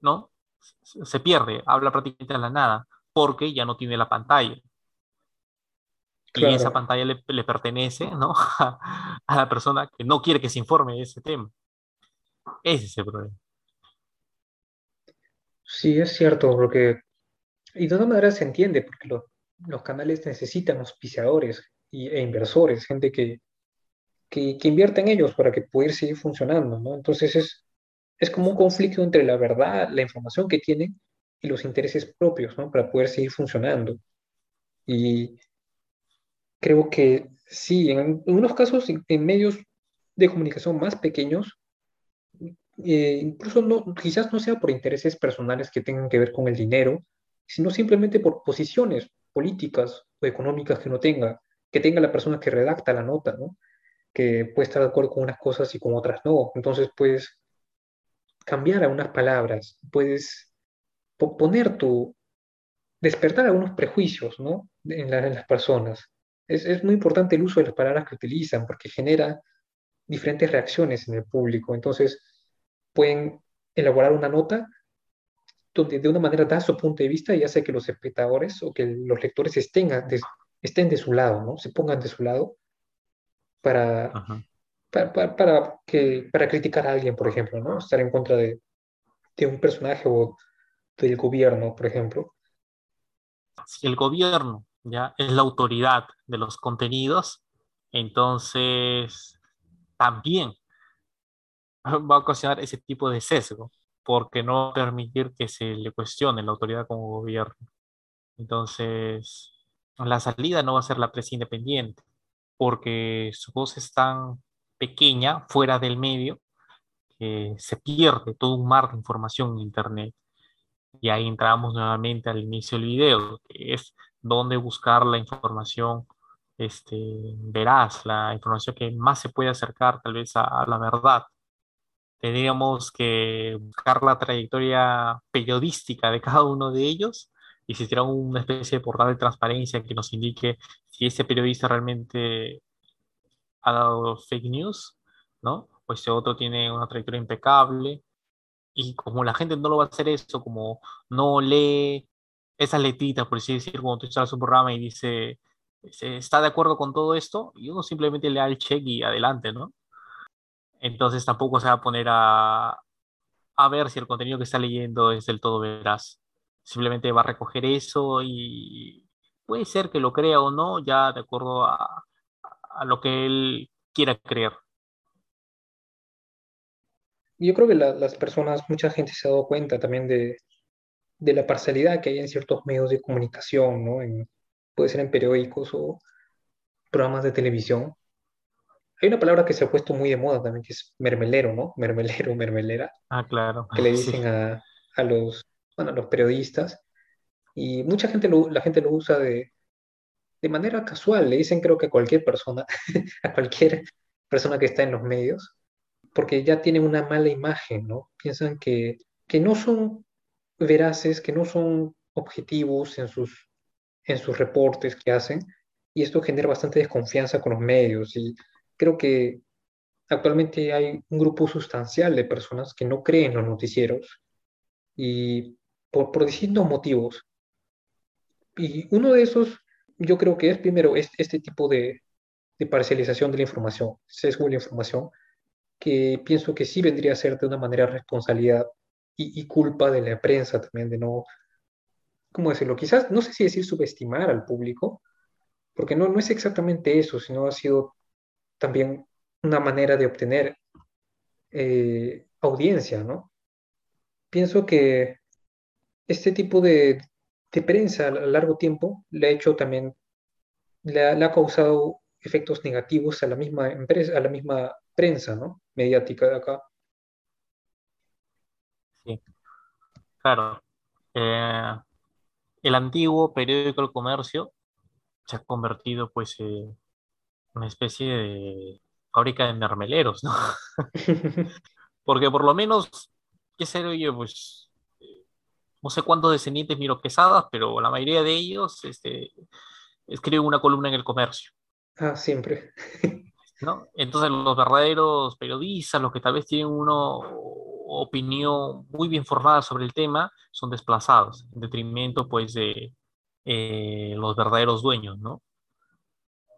¿no? Se pierde, habla prácticamente a la nada, porque ya no tiene la pantalla. Y esa pantalla le, pertenece, ¿no? [laughs] a la persona que no quiere que se informe de ese tema. Ese es el problema. Sí, es cierto, porque... Y de todas maneras se entiende, porque los canales necesitan auspiciadores e inversores, gente que, que, que en ellos para que pueda seguir funcionando, ¿no? Entonces es, es como un conflicto entre la verdad, la información que tienen y los intereses propios, ¿no? Para poder seguir funcionando. Y creo que sí, en, unos casos, en, medios de comunicación más pequeños, eh, incluso quizás no sea por intereses personales que tengan que ver con el dinero, sino simplemente por posiciones políticas o económicas que no tenga, que tenga la persona que redacta la nota, ¿no? Que puede estar de acuerdo con unas cosas y con otras no. Entonces, puedes cambiar algunas palabras, puedes poner tu, despertar algunos prejuicios, ¿no? En, las personas. Es, muy importante el uso de las palabras que utilizan porque genera diferentes reacciones en el público. Entonces, pueden elaborar una nota donde de una manera da su punto de vista y hace que los espectadores o que los lectores estén, de, estén de su lado, ¿no? Se pongan de su lado para, para, para, que, para criticar a alguien, por ejemplo, ¿no? Estar en contra de, de un personaje o del gobierno, por ejemplo. Si el gobierno ya es la autoridad de los contenidos, entonces también [laughs] va a ocasionar ese tipo de sesgo, porque no permitir que se le cuestione la autoridad como gobierno. Entonces, la salida no va a ser la prensa independiente, porque su voz es tan pequeña, fuera del medio, que se pierde todo un mar de información en Internet. Y ahí entramos nuevamente al inicio del video, que es dónde buscar la información este, veraz, la información que más se puede acercar tal vez a la verdad tendríamos que buscar la trayectoria periodística de cada uno de ellos y si existiera una especie de portal de transparencia que nos indique si ese periodista realmente ha dado fake news, ¿no? O ese otro tiene una trayectoria impecable. Y como la gente no lo va a hacer eso, como no lee esas letritas, por así decir, cuando tú instalas un programa y dice, está de acuerdo con todo esto, y uno simplemente le da el check y adelante, ¿no? Entonces tampoco se va a poner a, a ver si el contenido que está leyendo es del todo veraz. Simplemente va a recoger eso y puede ser que lo crea o no, ya de acuerdo a, a lo que él quiera creer. Yo creo que las personas, mucha gente se ha dado cuenta también de, de, la parcialidad que hay en ciertos medios de comunicación, ¿no? Puede ser en periódicos o programas de televisión, hay una palabra que se ha puesto muy de moda también, que es mermelero, ¿no? Mermelero, mermelera. Ah, claro. Que le [laughs] dicen a, a, los, bueno, a los periodistas. Y mucha gente lo, la gente lo usa de, de manera casual. Le dicen creo que a cualquier persona, [laughs] a cualquier persona que está en los medios, porque ya tienen una mala imagen, ¿no? Piensan que, que no son veraces, que no son objetivos en sus, en sus reportes que hacen. Y esto genera bastante desconfianza con los medios. Y creo que actualmente hay un grupo sustancial de personas que no creen en los noticieros y por, por distintos motivos. Y uno de esos, yo creo que es primero este, este tipo de, de, parcialización de la información, sesgo de la información, que pienso que sí vendría a ser de una manera responsabilidad y, y culpa de la prensa también, de no, ¿cómo decirlo? Quizás, no sé si decir subestimar al público, porque no, no es exactamente eso, sino ha sido también una manera de obtener eh, audiencia, ¿no? Pienso que este tipo de, prensa a largo tiempo le ha hecho también, le ha, causado efectos negativos a la misma empresa, a la misma prensa, ¿no? Mediática de acá. Sí, claro. Eh, el antiguo periódico El Comercio se ha convertido pues en una especie de fábrica de mermeleros, ¿no? [laughs] Porque por lo menos, qué sé yo, pues, no sé cuántos descendientes miro pesadas, pero la mayoría de ellos este, escriben una columna en el comercio. Ah, siempre. [laughs] ¿no? Entonces los verdaderos periodistas, los que tal vez tienen una opinión muy bien formada sobre el tema, son desplazados, en detrimento pues de eh, los verdaderos dueños, ¿no?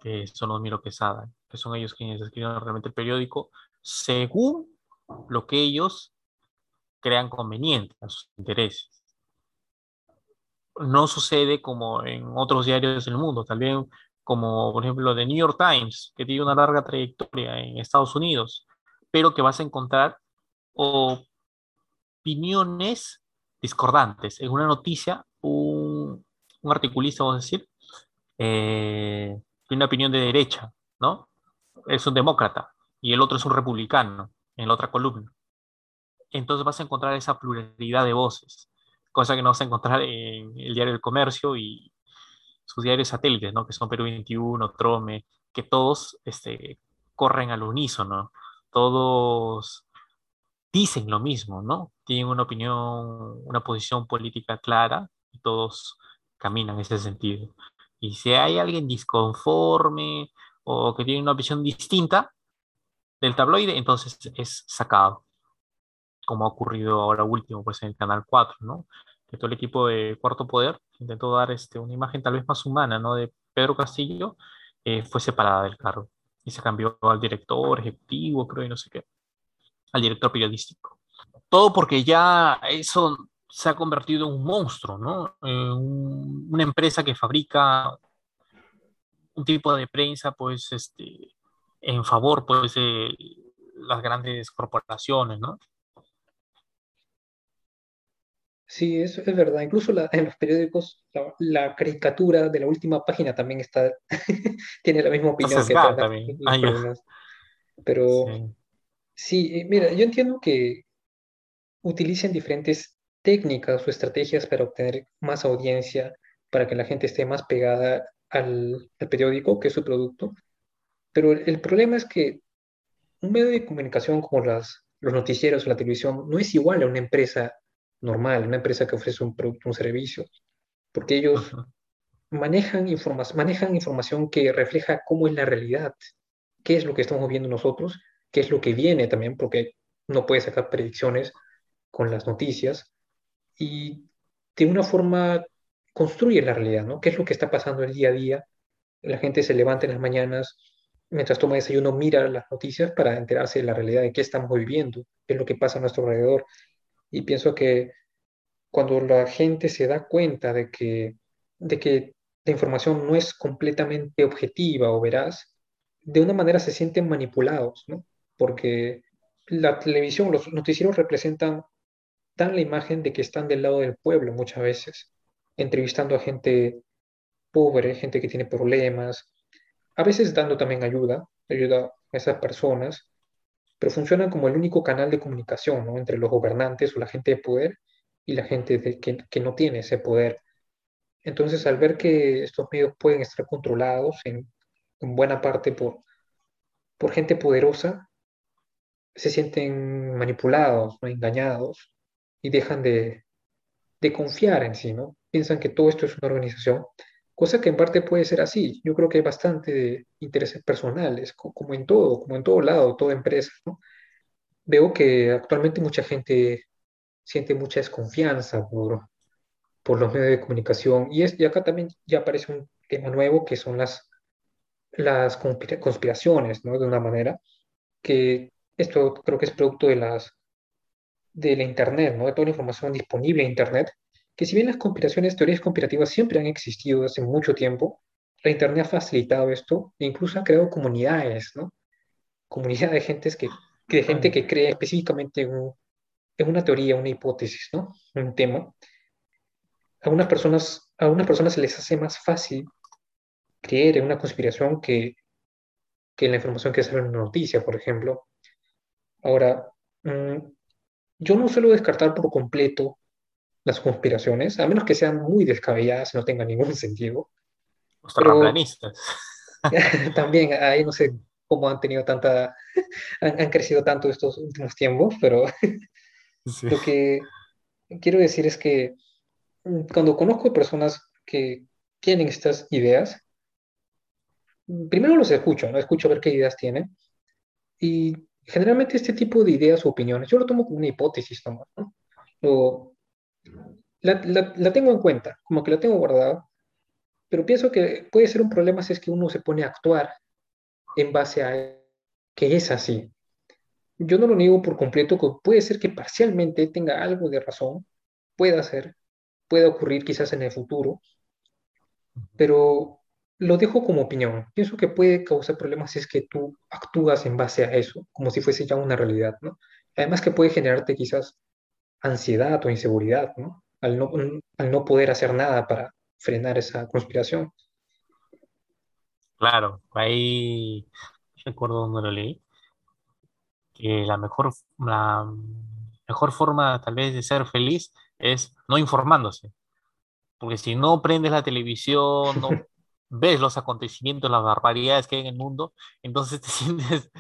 Que son los Miro Quesada, que son ellos quienes escriben realmente el periódico según lo que ellos crean conveniente a sus intereses. No sucede como en otros diarios del mundo, también como por ejemplo The New York Times, que tiene una larga trayectoria en Estados Unidos, pero que vas a encontrar opiniones discordantes. En una noticia, un, un articulista, vamos a decir, eh, tiene una opinión de derecha, ¿no? Es un demócrata y el otro es un republicano en la otra columna. Entonces vas a encontrar esa pluralidad de voces, cosa que no vas a encontrar en el diario del comercio y sus diarios satélites, ¿no? Que son Perú 21, Trome, que todos este, corren al unísono, todos dicen lo mismo, ¿no? Tienen una opinión, una posición política clara y todos caminan en ese sentido. Y si hay alguien disconforme o que tiene una visión distinta del tabloide, entonces es sacado, como ha ocurrido ahora último, pues en el Canal 4, ¿no? Que todo el equipo de Cuarto Poder intentó dar este, una imagen tal vez más humana, ¿no? De Pedro Castillo, eh, fue separada del cargo y se cambió al director ejecutivo, creo, y no sé qué, al director periodístico. Todo porque ya eso se ha convertido en un monstruo, ¿no? una empresa que fabrica un tipo de prensa, pues, este, en favor, pues, de las grandes corporaciones, ¿no? Sí, eso es verdad. Incluso en los periódicos, la, caricatura de la última página también está, [laughs] tiene la misma opinión que también. Pero sí. Eh, mira, yo entiendo que utilicen diferentes técnicas o estrategias para obtener más audiencia, para que la gente esté más pegada al, periódico, que es su producto. Pero el, problema es que un medio de comunicación como las, los noticieros o la televisión no es igual a una empresa normal, una empresa que ofrece un producto, un servicio, porque ellos manejan, manejan información que refleja cómo es la realidad, qué es lo que estamos viendo nosotros, qué es lo que viene también, porque no puede sacar predicciones con las noticias, y de una forma construye la realidad, ¿no? ¿Qué es lo que está pasando el día a día? La gente se levanta en las mañanas, mientras toma desayuno, mira las noticias para enterarse de la realidad de qué estamos viviendo, qué es lo que pasa a nuestro alrededor. Y pienso que cuando la gente se da cuenta de que, de que la información no es completamente objetiva o veraz, de una manera se sienten manipulados, ¿no? Porque la televisión, los noticieros representan dan la imagen de que están del lado del pueblo muchas veces, entrevistando a gente pobre, gente que tiene problemas, a veces dando también ayuda, ayuda a esas personas, pero funcionan como el único canal de comunicación entre los gobernantes o la gente de poder y la gente de, que, que, no tiene ese poder. Entonces, al ver que estos medios pueden estar controlados en, en buena parte por, por gente poderosa, se sienten manipulados, ¿no? engañados, y dejan de, de confiar en sí, ¿no? Piensan que todo esto es una organización, cosa que en parte puede ser así. Yo creo que hay bastante de intereses personales, como en todo, como en todo lado, toda empresa, ¿no? Veo que actualmente mucha gente siente mucha desconfianza por, por los medios de comunicación y, es, y acá también ya aparece un tema nuevo que son las, las conspiraciones, ¿no? De una manera que esto creo que es producto de las de la Internet, ¿no? de toda la información disponible en Internet, que si bien las conspiraciones, teorías conspirativas siempre han existido hace mucho tiempo, la Internet ha facilitado esto e incluso ha creado comunidades, ¿no? Comunidades de, gentes que, de gente que cree específicamente en, una teoría, una hipótesis, ¿no? Un tema. A unas personas, a personas se les hace más fácil creer en una conspiración que, que en la información que sale en una noticia, por ejemplo. Ahora, mm, yo no suelo descartar por completo las conspiraciones, a menos que sean muy descabelladas y no tengan ningún [laughs] sentido. Los terraplanistas. [laughs] también, ahí no sé cómo han tenido tanta, [laughs] han, crecido tanto estos últimos tiempos, pero lo que quiero decir es que mm, cuando conozco personas que tienen estas ideas, primero los escucho, ¿no? Escucho a ver qué ideas tienen y generalmente este tipo de ideas o opiniones, yo lo tomo como una hipótesis ¿no? la, la, tengo en cuenta, como que la tengo guardada, pero pienso que puede ser un problema si es que uno se pone a actuar en base a que es así. Yo no lo niego por completo, puede ser que parcialmente tenga algo de razón, pueda ser, pueda ocurrir quizás en el futuro, pero lo dejo como opinión. Pienso que puede causar problemas si es que tú actúas en base a eso, como si fuese ya una realidad, ¿no? Además que puede generarte quizás ansiedad o inseguridad, ¿no? Al no, al no poder hacer nada para frenar esa conspiración. Claro, ahí recuerdo donde lo leí, que la mejor, la mejor forma tal vez de ser feliz es no informándose. Porque si no prendes la televisión, no [laughs] ves los acontecimientos, las barbaridades que hay en el mundo, entonces [laughs] te sientes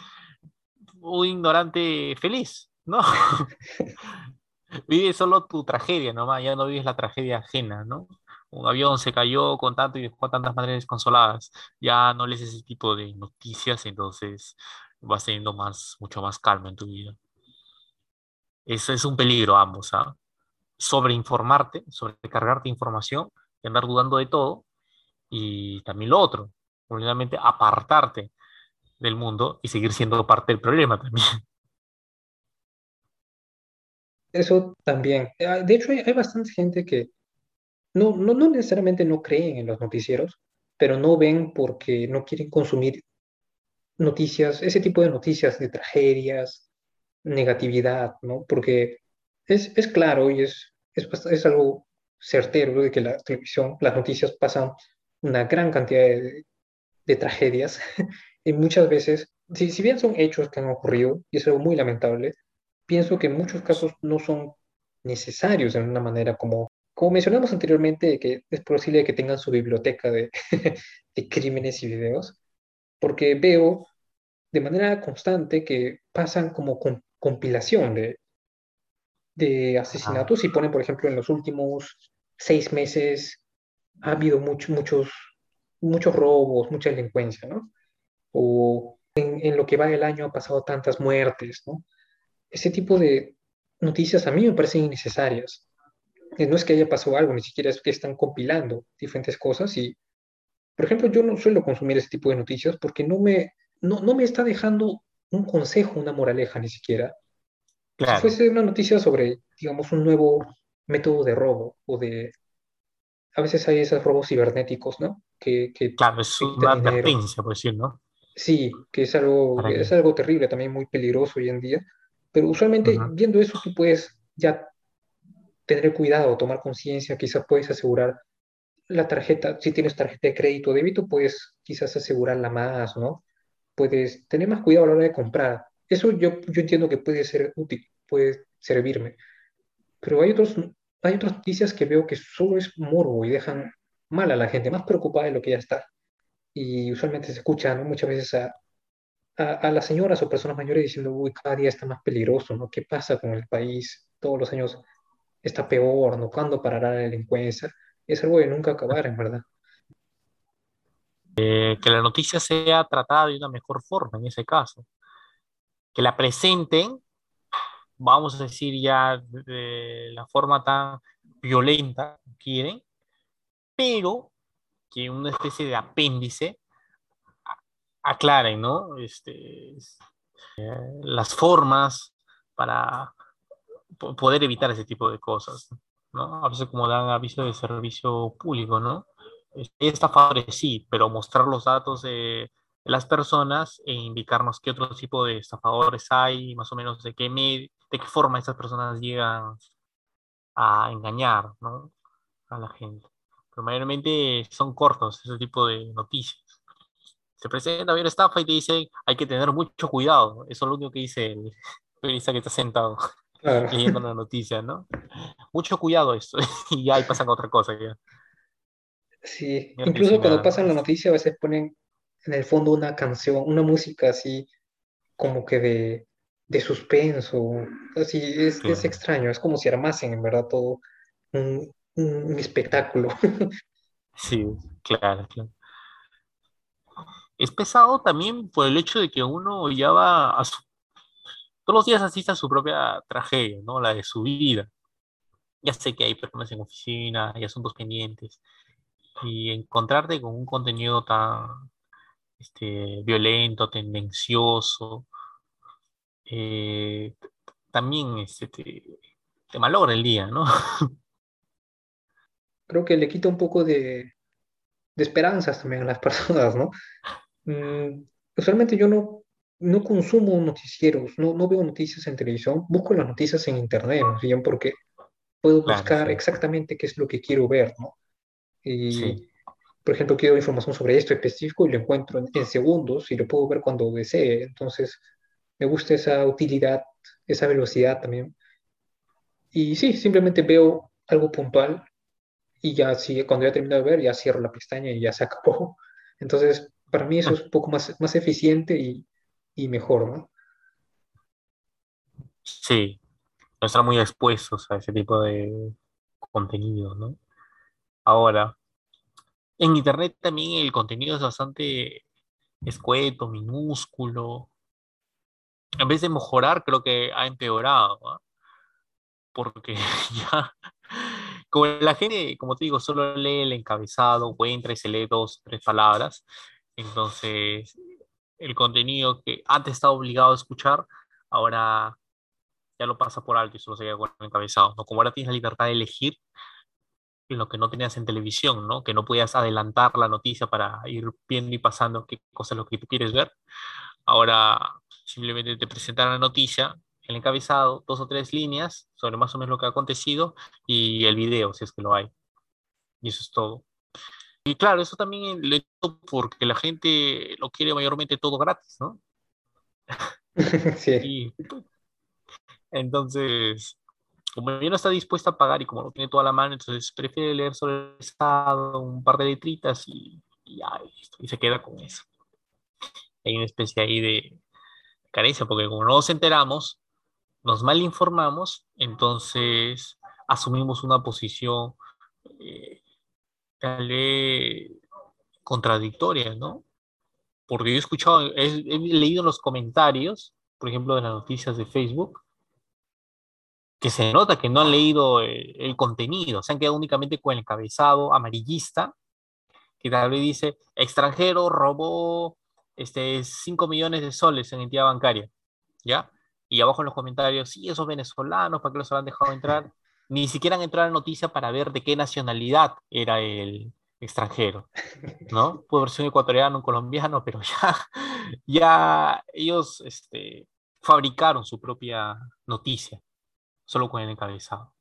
un ignorante feliz, ¿no? [laughs] vives solo tu tragedia nomás, ya no vives la tragedia ajena, ¿no? Un avión se cayó con tanto y dejó a tantas madres desconsoladas. Ya no lees ese tipo de noticias, entonces vas teniendo más, mucho más calma en tu vida. Eso es un peligro ambos, ¿ah? Sobreinformarte, sobrecargarte información, y andar dudando de todo, y también lo otro, probablemente apartarte del mundo y seguir siendo parte del problema también. Eso también. Ah, de hecho, hay, bastante gente que no, no, no necesariamente no creen en los noticieros, pero no ven porque no quieren consumir noticias, ese tipo de noticias de tragedias, negatividad, ¿no? Porque es, es claro y es, es, es algo certero de que la televisión, las noticias pasan una gran cantidad de, de tragedias. [laughs] Y muchas veces, si, si bien son hechos que han ocurrido y es algo muy lamentable, pienso que en muchos casos no son necesarios de una manera como, como mencionamos anteriormente, que es posible que tengan su biblioteca de, [laughs] de crímenes y videos, porque veo de manera constante que pasan como compilación de, de asesinatos y ponen, por ejemplo, en los últimos seis meses ha habido muchos muchos, muchos robos, mucha delincuencia, ¿no? O en, en, lo que va del año ha pasado tantas muertes, ¿no? ese tipo de noticias a mí me parecen innecesarias. No es que haya pasado algo, ni siquiera es que están compilando diferentes cosas y, por ejemplo, yo no suelo consumir ese tipo de noticias porque no me, no, no me está dejando un consejo, una moraleja ni siquiera. Claro. Si fuese una noticia sobre, digamos, un nuevo método de robo o de... A veces hay esos robos cibernéticos, ¿no? Que, que claro, es una advertencia, por decir, ¿no? Sí, que es algo, es algo terrible, también muy peligroso hoy en día. Pero usualmente viendo eso tú puedes ya tener cuidado, tomar conciencia, quizás puedes asegurar la tarjeta, si tienes tarjeta de crédito o débito, puedes quizás asegurarla más, ¿no? Puedes tener más cuidado a la hora de comprar. Eso yo, yo entiendo que puede ser útil, puede servirme. Pero hay, otros, hay otras noticias que veo que solo es morbo y dejan mal a la gente, más preocupada de lo que ya está. Y usualmente se escucha ¿no? muchas veces a, a, las señoras o personas mayores diciendo, uy, cada día está más peligroso, ¿no? ¿Qué pasa con el país? Todos los años está peor, ¿no? ¿Cuándo parará la delincuencia? Es algo de nunca acabar, en verdad. Eh, que la noticia sea tratada de una mejor forma en ese caso. Que la presenten, vamos a decir ya de la forma tan violenta quieren, pero que una especie de apéndice aclaren, ¿no? Este, las formas para poder evitar ese tipo de cosas, ¿no? A veces como dan aviso de servicio público, ¿no? Estafadores sí, pero mostrar los datos las personas e indicarnos qué otro tipo de estafadores hay, más o menos de qué, de qué forma esas personas llegan a engañar, ¿no? A la gente. Pero mayormente son cortos ese tipo de noticias se presenta bien estafa y te dice hay que tener mucho cuidado. Eso es lo único que dice el [laughs] periodista que está sentado [laughs] leyendo la noticia, ¿no? Mucho cuidado esto. [laughs] y ya ahí pasan otra cosa ya. Sí, incluso cuando pasan la noticia a veces ponen en el fondo una canción, una música así como que de, de suspenso. Así es, es extraño, es como si armasen en verdad todo un, un espectáculo. [laughs] sí, claro, claro es pesado también por el hecho de que uno ya va a su, todos los días asiste a su propia tragedia, ¿no? La de su vida. Ya sé que hay problemas en oficina, hay asuntos pendientes, y encontrarte con un contenido tan este, violento, tendencioso, eh, también este, te, te malogra el día, ¿no? [laughs] Creo que le quita un poco de, de esperanzas también a las [laughs] personas, ¿no? Mm, usualmente yo no, no consumo noticieros, no, no veo noticias en televisión, busco las noticias en internet, más bien porque puedo buscar exactamente qué es lo que quiero ver, ¿no? Y, por ejemplo, quiero información sobre esto específico y lo encuentro en, segundos y lo puedo ver cuando desee. Entonces, me gusta esa utilidad, esa velocidad también. Y sí, simplemente veo algo puntual y ya si, cuando ya termino de ver, ya cierro la pestaña y ya se acabó. [laughs] Entonces, para mí eso es un poco más, más eficiente y, y mejor, ¿no? Sí, no muy expuestos a ese tipo de contenido, ¿no? Ahora, en Internet también el contenido es bastante escueto, minúsculo. En vez de mejorar, creo que ha empeorado, ¿no? Porque [laughs] ya, como la gente, como te digo, solo lee el encabezado, o entra y se lee dos, tres palabras, entonces el contenido que antes estaba obligado a escuchar, ahora ya lo pasa por alto y solo se queda con el encabezado. ¿no? Como ahora tienes la libertad de elegir lo que no tenías en televisión, ¿no? que no podías adelantar la noticia para ir viendo y pasando qué cosa es lo que tú quieres ver. Ahora simplemente te presentan la noticia, el encabezado, dos o tres líneas sobre más o menos lo que ha acontecido y el video, si es que lo hay. Y eso es todo. Y claro, eso también le porque la gente lo quiere mayormente todo gratis, ¿no? [laughs] Sí. entonces, como ya no está dispuesta a pagar y como no tiene toda la mano, entonces prefiere leer sobre el estado, un par de letritas y, y, y se queda con eso. Hay una especie ahí de carencia, porque como no nos enteramos, nos mal informamos, entonces asumimos una posición eh, tal vez contradictoria, ¿no? Porque yo he escuchado, he, leído en los comentarios, por ejemplo, de las noticias de Facebook, que se nota que no han leído el, contenido, se han quedado únicamente con el encabezado amarillista, que tal vez dice, extranjero robó este, 5 millones de soles en entidad bancaria, ¿ya? Y abajo en los comentarios, sí, esos venezolanos, ¿para qué los habrán dejado entrar? Ni siquiera han entrado en la noticia para ver de qué nacionalidad era el extranjero, ¿no? Puede haber sido un ecuatoriano, un colombiano, pero ya, ya ellos este, fabricaron su propia noticia, solo con el encabezado.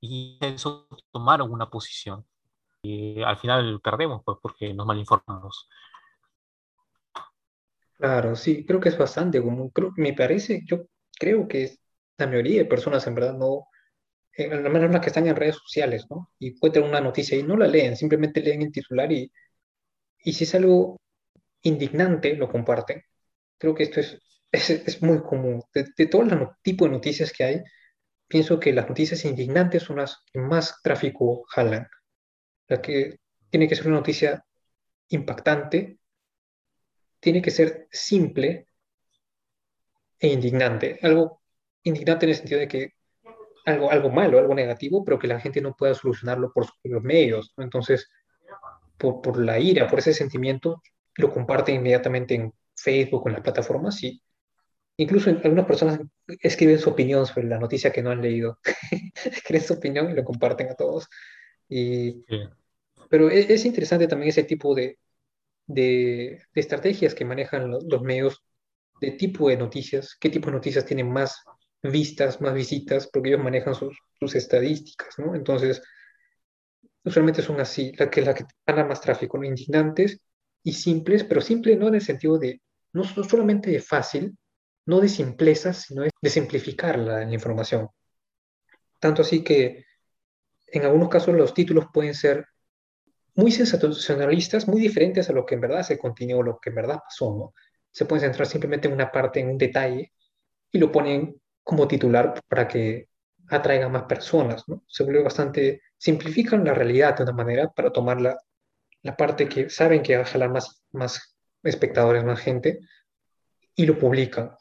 Y eso tomaron una posición. Y al final perdemos, pues, porque nos malinformamos. Claro, sí, creo que es bastante común. Creo, me parece, yo creo que la mayoría de personas en verdad no, al menos las que están en redes sociales, ¿no? Y encuentran una noticia y no la leen, simplemente leen el titular y, y si es algo indignante, lo comparten. Creo que esto es, es, es muy común. De, de todos los tipos de noticias que hay, pienso que las noticias indignantes son las que más tráfico jalan. La que tiene que ser una noticia impactante, tiene que ser simple e indignante. Algo indignante en el sentido de que algo, algo malo, algo negativo, pero que la gente no pueda solucionarlo por sus propios medios. Entonces, por, por, la ira, por ese sentimiento, lo comparten inmediatamente en Facebook, en las plataformas y incluso algunas personas escriben su opinión sobre la noticia que no han leído. [laughs] escriben su opinión y lo comparten a todos. Y, Pero es, es, interesante también ese tipo de, de, de estrategias que manejan los, los medios de tipo de noticias, qué tipo de noticias tienen más vistas, más visitas, porque ellos manejan sus, sus estadísticas, ¿no? Entonces, usualmente son así, la que, la que gana más tráfico, ¿no? Indignantes y simples, pero simple no en el sentido de, no, solamente de fácil, no de simpleza, sino de simplificar la, información. Tanto así que en algunos casos los títulos pueden ser muy sensacionalistas, muy diferentes a lo que en verdad se continuó, lo que en verdad pasó. Se pueden centrar simplemente en una parte, en un detalle, y lo ponen como titular para que atraiga más personas. Se vuelve bastante, simplifican la realidad de una manera para tomar la, la parte que saben que va a jalar más, más espectadores, más gente, y lo publican.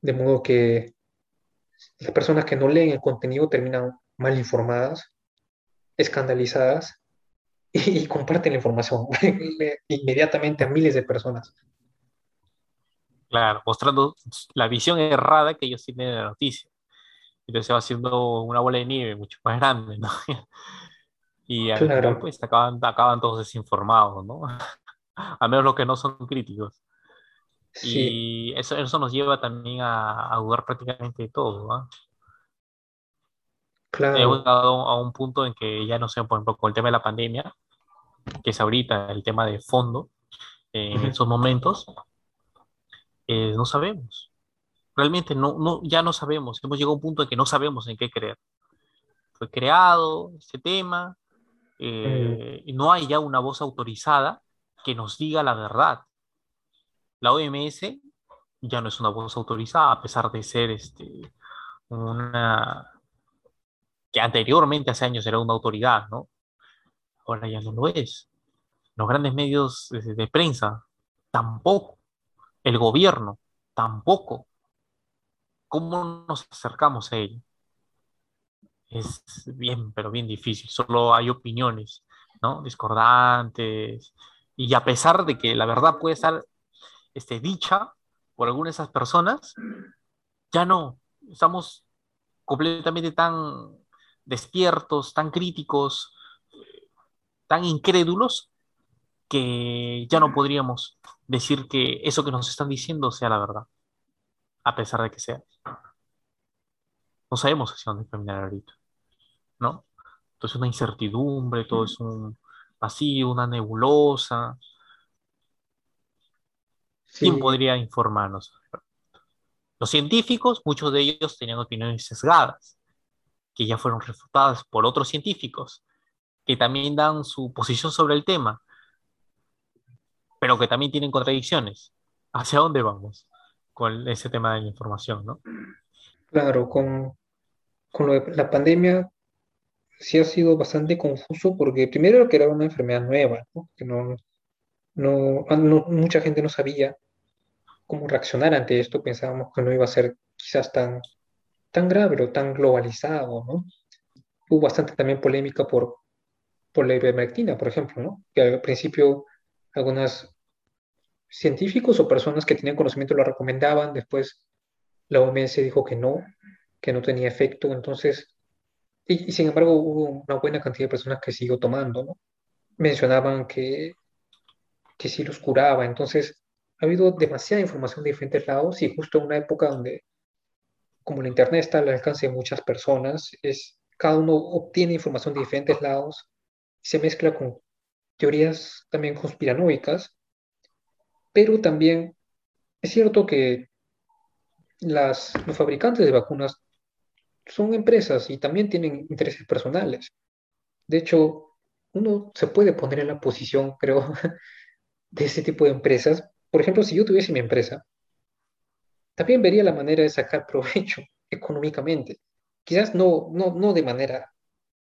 De modo que las personas que no leen el contenido terminan mal informadas, escandalizadas y, y comparten la información [laughs] inmediatamente a miles de personas. Claro, mostrando la visión errada que ellos tienen de la noticia. Entonces se va haciendo una bola de nieve mucho más grande, ¿no? [laughs] Y al claro. final, pues acaban, acaban todos desinformados, ¿no? [laughs] Al menos los que no son críticos. Y eso, eso nos lleva también a, a dudar prácticamente de todo. ¿ah? Claro. Hemos llegado a un punto en que ya no sé, por ejemplo, con el tema de la pandemia, que es ahorita el tema de fondo, en esos momentos, eh, no sabemos. Realmente no, no, ya no sabemos. Hemos llegado a un punto en que no sabemos en qué creer. Fue creado este tema, eh, y no hay ya una voz autorizada que nos diga la verdad. La OMS ya no es una voz autorizada, a pesar de ser este, una que anteriormente, hace años, era una autoridad, ¿no? Ahora ya no lo es. Los grandes medios de, prensa, tampoco. El gobierno, tampoco. ¿Cómo nos acercamos a ello? Es bien, pero bien difícil. Solo hay opiniones, ¿no? Discordantes. Y a pesar de que la verdad puede estar este, dicha por algunas de esas personas, ya no. Estamos completamente tan despiertos, tan críticos, tan incrédulos, que ya no podríamos decir que eso que nos están diciendo sea la verdad, a pesar de que sea. No sabemos hacia dónde caminar ahorita, ¿no? Todo es una incertidumbre, todo es un vacío, una nebulosa. ¿Quién podría informarnos? Los científicos, muchos de ellos tenían opiniones sesgadas que ya fueron refutadas por otros científicos, que también dan su posición sobre el tema, pero que también tienen contradicciones. ¿Hacia dónde vamos con ese tema de la información, no? Claro, con, con la pandemia sí ha sido bastante confuso porque primero que era una enfermedad nueva, que no, no, mucha gente no sabía cómo reaccionar ante esto, pensábamos que no iba a ser quizás tan, tan grave o tan globalizado, ¿no? Hubo bastante también polémica por, por la ivermectina, por ejemplo, ¿no? Que al principio algunos científicos o personas que tenían conocimiento lo recomendaban, después la OMS dijo que no, que no tenía efecto, entonces, y, sin embargo hubo una buena cantidad de personas que siguió tomando, ¿no? Mencionaban que, que sí los curaba, entonces ha habido demasiada información de diferentes lados y justo en una época donde como la Internet está al alcance de muchas personas, es, cada uno obtiene información de diferentes lados, se mezcla con teorías también conspiranoicas, pero también es cierto que las, los fabricantes de vacunas son empresas y también tienen intereses personales. De hecho, uno se puede poner en la posición, creo, [laughs] de ese tipo de empresas. Por ejemplo, si yo tuviese mi empresa, también vería la manera de sacar provecho [laughs] económicamente. Quizás no, no, no de manera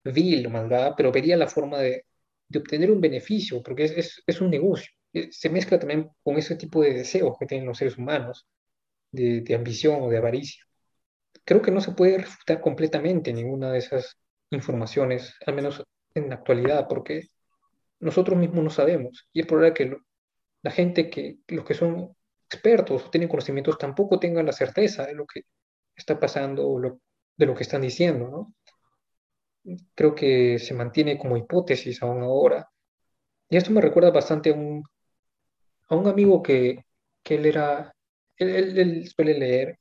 vil o malvada, pero vería la forma de, de obtener un beneficio, porque es, es, un negocio. Eh, se mezcla también con ese tipo de deseos que tienen los seres humanos, de, de ambición o de avaricia. Creo que no se puede refutar completamente ninguna de esas informaciones, al menos en la actualidad, porque nosotros mismos no sabemos. Y es probable que la gente que, los que son expertos o tienen conocimientos tampoco tengan la certeza de lo que está pasando o de lo que están diciendo, ¿no? Creo que se mantiene como hipótesis aún ahora. Y esto me recuerda bastante a un, a un amigo que, que él era, él, él, suele leer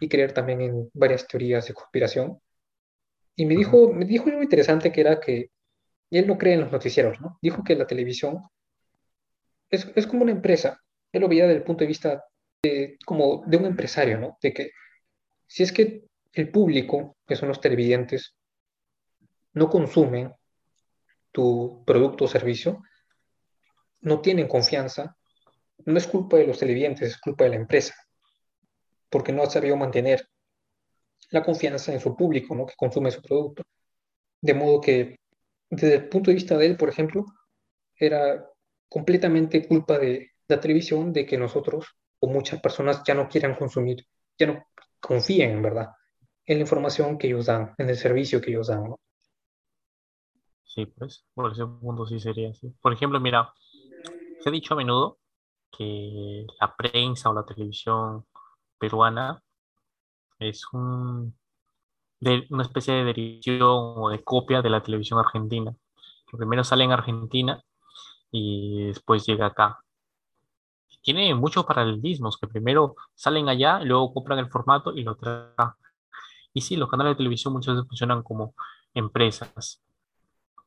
y creer también en varias teorías de conspiración. Y me dijo, me dijo algo interesante que era que él no cree en los noticieros, ¿no? Dijo que la televisión es, es como una empresa él lo veía desde el punto de vista de, como de un empresario, ¿no? De que si es que el público, que son los televidentes, no consumen tu producto o servicio, no tienen confianza, no es culpa de los televidentes, es culpa de la empresa, porque no ha sabido mantener la confianza en su público, ¿no? Que consume su producto. De modo que, desde el punto de vista de él, por ejemplo, era completamente culpa de, la televisión de que nosotros o muchas personas ya no quieran consumir, ya no confíen en verdad en la información que ellos dan, en el servicio que ellos dan. Sí, pues, por ese punto sí sería así. Por ejemplo, mira, se ha dicho a menudo que la prensa o la televisión peruana es un, una especie de derivación o de copia de la televisión argentina. Que primero sale en Argentina y después llega acá tiene muchos paralelismos, que primero salen allá, luego compran el formato y lo traen. Y sí, los canales de televisión muchas veces funcionan como empresas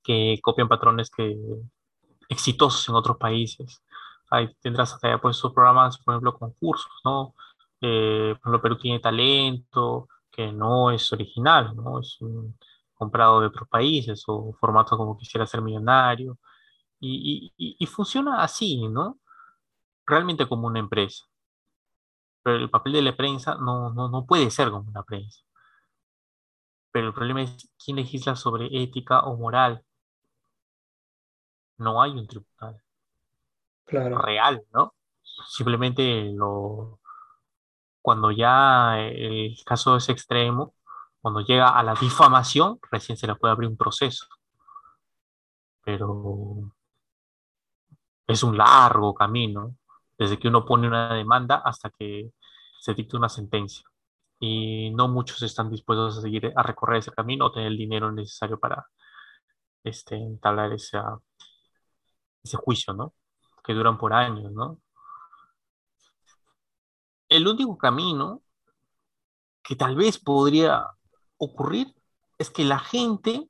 que copian patrones que exitosos en otros países. Ahí tendrás hasta pues sus programas, por ejemplo, concursos, ¿no? Eh, por ejemplo, Perú tiene talento, que no es original, ¿no? Es comprado de otros países o formatos como quisiera ser millonario. Y, y, funciona así, ¿no? Realmente como una empresa. Pero el papel de la prensa no, no, no puede ser como una prensa. Pero el problema es quién legisla sobre ética o moral. No hay un tribunal claro. real, ¿no? Simplemente lo, cuando ya el caso es extremo, cuando llega a la difamación, recién se le puede abrir un proceso. Pero es un largo camino, desde que uno pone una demanda hasta que se dicta una sentencia. Y no muchos están dispuestos a seguir a recorrer ese camino o tener el dinero necesario para este, entablar ese, ese juicio, ¿no? Que duran por años, ¿no? El único camino que tal vez podría ocurrir es que la gente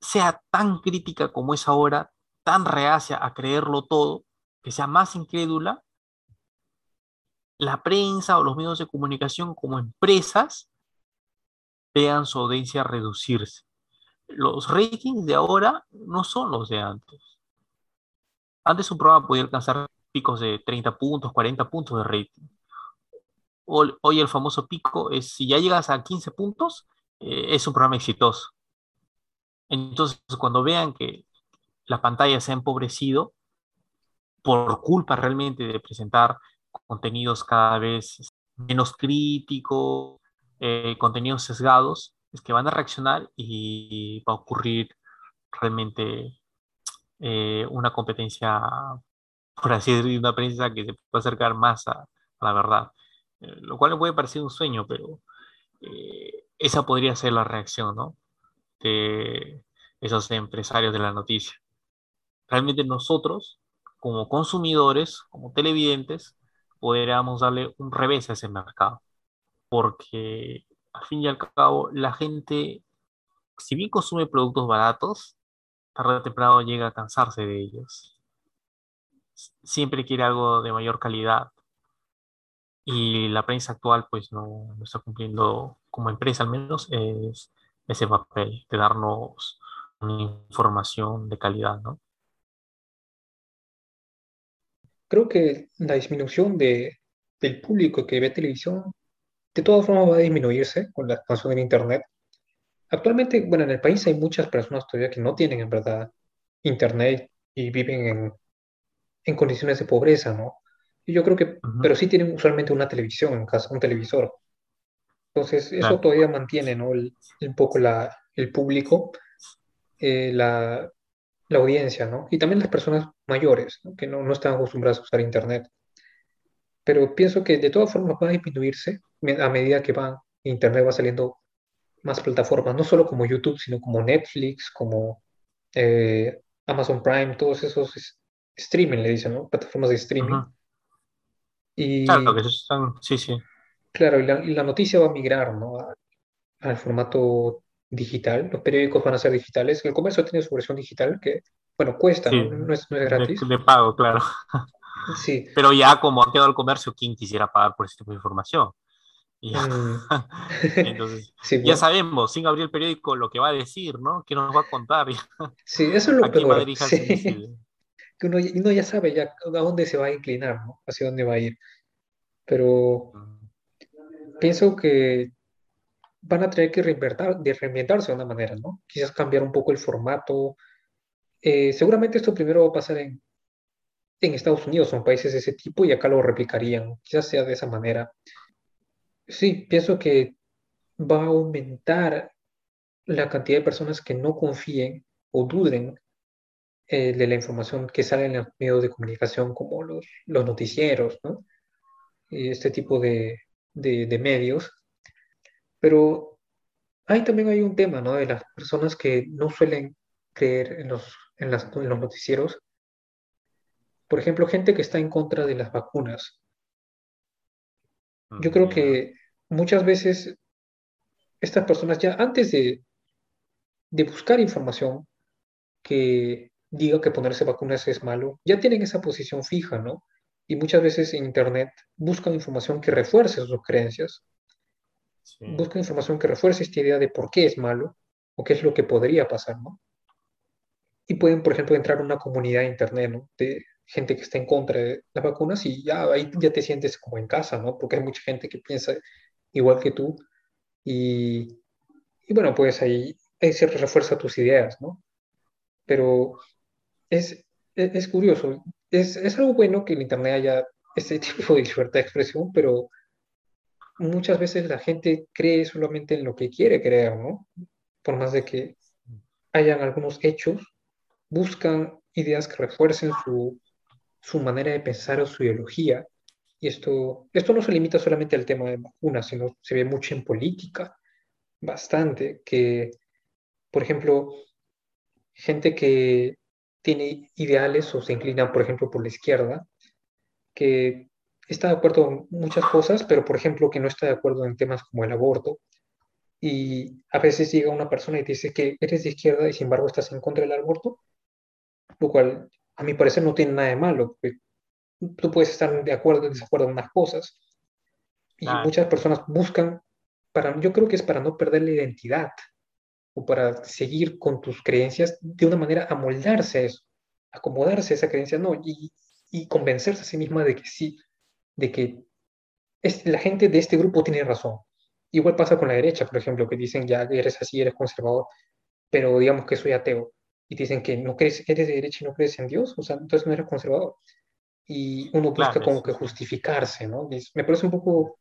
sea tan crítica como es ahora, tan reacia a creerlo todo, que sea más incrédula, la prensa o los medios de comunicación como empresas vean su audiencia reducirse. Los ratings de ahora no son los de antes. Antes un programa podía alcanzar picos de 30 puntos, 40 puntos de rating. Hoy el famoso pico es si ya llegas a 15 puntos, eh, es un programa exitoso. Entonces, cuando vean que la pantalla se ha empobrecido por culpa realmente de presentar contenidos cada vez menos críticos, eh, contenidos sesgados, es que van a reaccionar y va a ocurrir realmente eh, una competencia, por así decirlo, una prensa que se puede acercar más a, la verdad. lo cual me puede parecer un sueño, pero esa podría ser la reacción, ¿no? De esos empresarios de la noticia. Realmente nosotros, como consumidores, como televidentes, podríamos darle un revés a ese mercado. Porque al fin y al cabo, la gente, si bien consume productos baratos, tarde o temprano llega a cansarse de ellos. Siempre quiere algo de mayor calidad. Y la prensa actual, pues, no, no está cumpliendo como empresa al menos es ese papel de darnos una información de calidad, ¿no? Creo que la disminución de, del público que ve televisión de todas formas va a disminuirse con la expansión del Internet. Actualmente, bueno, en el país hay muchas personas todavía que no tienen en verdad Internet y viven en, en condiciones de pobreza, ¿no? Y yo creo que, pero sí tienen usualmente una televisión en casa, un televisor. Entonces, eso todavía mantiene, ¿no? El, un poco la, el público, eh, la, la, audiencia, ¿no? Y también las personas mayores, ¿no? que no, no, están acostumbradas a usar Internet. Pero pienso que de todas formas va a disminuirse a medida que va, Internet va saliendo más plataformas, no solo como YouTube, sino como Netflix, como eh, Amazon Prime, todos esos streaming, le dicen, ¿no? Plataformas de streaming. Y, claro, que están, sí, sí. Claro, y la, noticia va a migrar ¿no? al formato digital. Los periódicos van a ser digitales. El comercio tiene su versión digital que, bueno, cuesta, ¿no? es, gratis. De, pago, claro. [laughs] Sí. Pero ya como ha quedado el comercio, ¿quién quisiera pagar por ese tipo de información? Mm. [laughs] Entonces, [laughs] ya sabemos, sin abrir el periódico, lo que va a decir, ¿no? ¿Qué nos va a contar? Sí, eso es lo que peor. que uno, uno, ya sabe ya a dónde se va a inclinar, ¿no? Hacia dónde va a ir. Pero pienso que van a tener que de reinventarse de una manera, ¿no? Quizás cambiar un poco el formato. Eh, seguramente esto primero va a pasar en, en Estados Unidos, son países de ese tipo, y acá lo replicarían. Quizás sea de esa manera. Sí, pienso que va a aumentar la cantidad de personas que no confíen o duden eh, de la información que sale en los medios de comunicación como los, los noticieros, ¿no? Este tipo de, de, medios, pero ahí también hay un tema, ¿no? De las personas que no suelen creer en los, en, las, en los noticieros, Por ejemplo, gente que está en contra de las vacunas. Yo Mm, creo que muchas veces estas personas ya antes de, de buscar información que diga que ponerse vacunas es malo, ya tienen esa posición fija, ¿no? Y muchas veces en Internet buscan información que refuerce sus creencias, Sí, buscan información que refuerce esta idea de por qué es malo o qué es lo que podría pasar, ¿no? Y pueden, por ejemplo, entrar a una comunidad de Internet. De gente que está en contra de las vacunas y ya ahí ya te sientes como en casa, ¿no? Porque hay mucha gente que piensa igual que tú y, bueno, pues ahí, ahí se refuerza tus ideas, ¿no? Pero es, es, curioso, es, es algo bueno que en Internet haya ese [laughs] tipo de libertad de expresión, pero muchas veces la gente cree solamente en lo que quiere creer, ¿no? Por más de que hayan algunos hechos, buscan ideas que refuercen su, su manera de pensar o su ideología. Y esto, esto no se limita solamente al tema de vacunas, sino se ve mucho en política, bastante, que, por ejemplo, gente que tiene ideales o se inclina, por ejemplo, por la izquierda, que está de acuerdo en muchas cosas, pero, por ejemplo, que no está de acuerdo en temas como el aborto. Y a veces llega una persona y te dice que eres de izquierda y sin embargo estás en contra del aborto, lo cual a mi parecer no tiene nada de malo, porque tú puedes estar de acuerdo o desacuerdo en unas cosas. Y claro, muchas personas buscan, para, yo creo que es para no perder la identidad o para seguir con tus creencias de una manera amoldarse a eso, acomodarse a esa creencia, no, y, y convencerse a sí misma de que sí, de que es, la gente de este grupo tiene razón. Igual pasa con la derecha, por ejemplo, que dicen ya eres así, eres conservador, pero digamos que soy ateo. Y dicen que no crees, eres de derecha y no crees en Dios, o sea, entonces no eres conservador. Y uno busca claro, como que justificarse, ¿no? Y me parece un poco,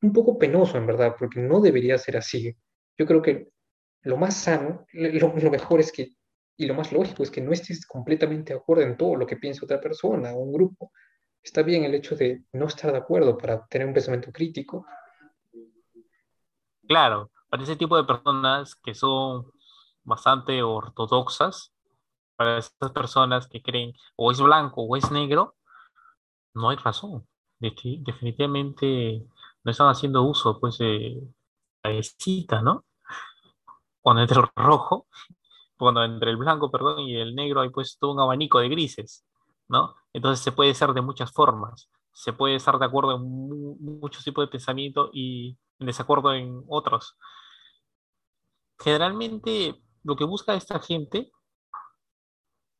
un poco penoso, en verdad, porque no debería ser así. Yo creo que lo más sano, lo, lo mejor es que, y lo más lógico es que no estés completamente de acuerdo en todo lo que piensa otra persona o un grupo. Está bien el hecho de no estar de acuerdo para tener un pensamiento crítico, claro, para ese tipo de personas que son bastante ortodoxas, para esas personas que creen o es blanco o es negro, no hay razón. Defi- Definitivamente no están haciendo uso, pues, de la cita, ¿no? Cuando entre el rojo, cuando entre el blanco, perdón, y el negro hay pues todo un abanico de grises, ¿no? Entonces se puede ser de muchas formas. Se puede estar de acuerdo en mu- muchos tipos de pensamiento y en desacuerdo en otros. Generalmente lo que busca esta gente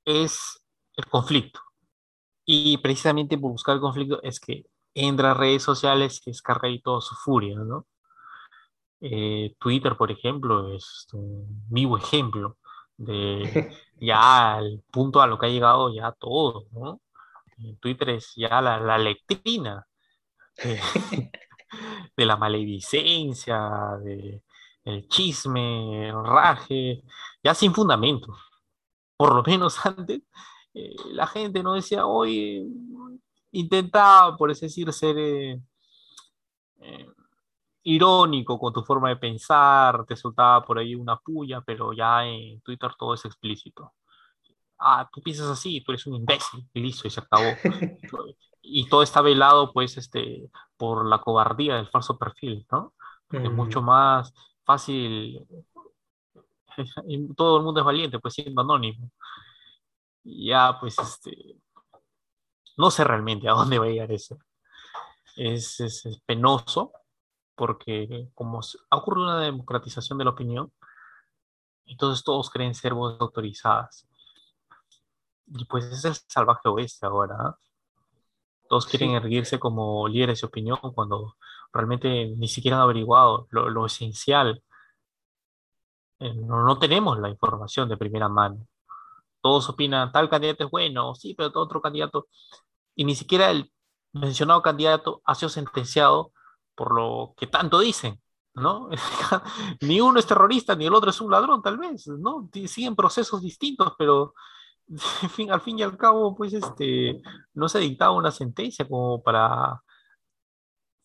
es el conflicto. Y precisamente por buscar el conflicto es que entra a redes sociales y descarga ahí toda su furia, ¿no? Eh, Twitter, por ejemplo, es un vivo ejemplo de [laughs] ya al punto a lo que ha llegado ya todo, ¿no? Eh, Twitter es ya la, la letrina de, [laughs] [laughs] de la maledicencia, de el chisme, el raje, ya sin fundamento. Por lo menos [laughs] antes, eh, la gente no decía, oye, intentaba, por así decir, ser eh, eh, irónico con tu forma de pensar, te soltaba por ahí una puya, pero ya en Twitter todo es explícito. Ah, tú piensas así, tú eres un imbécil, y listo, y se acabó. [laughs] Y todo está velado, pues, este, por la cobardía del falso perfil, ¿no? Porque es mucho Mm, más fácil, [laughs] todo el mundo es valiente, pues, siendo anónimo. Y ya, pues, este, no sé realmente a dónde va a llegar eso. Es, es, es penoso, porque como ha ocurrido una democratización de la opinión, entonces todos creen ser voces autorizadas. Y pues es el salvaje oeste ahora. ¿ah? Todos quieren sí, erguirse como líderes de opinión cuando realmente ni siquiera han averiguado lo, lo esencial. Eh, no, no tenemos la información de primera mano. Todos opinan, tal candidato es bueno, sí, pero todo otro candidato. Y ni siquiera el mencionado candidato ha sido sentenciado por lo que tanto dicen. ¿no? [laughs] ni uno es terrorista, ni el otro es un ladrón, tal vez, ¿no? Siguen procesos distintos, pero [laughs] al fin y al cabo, pues, este, no se dictaba una sentencia como para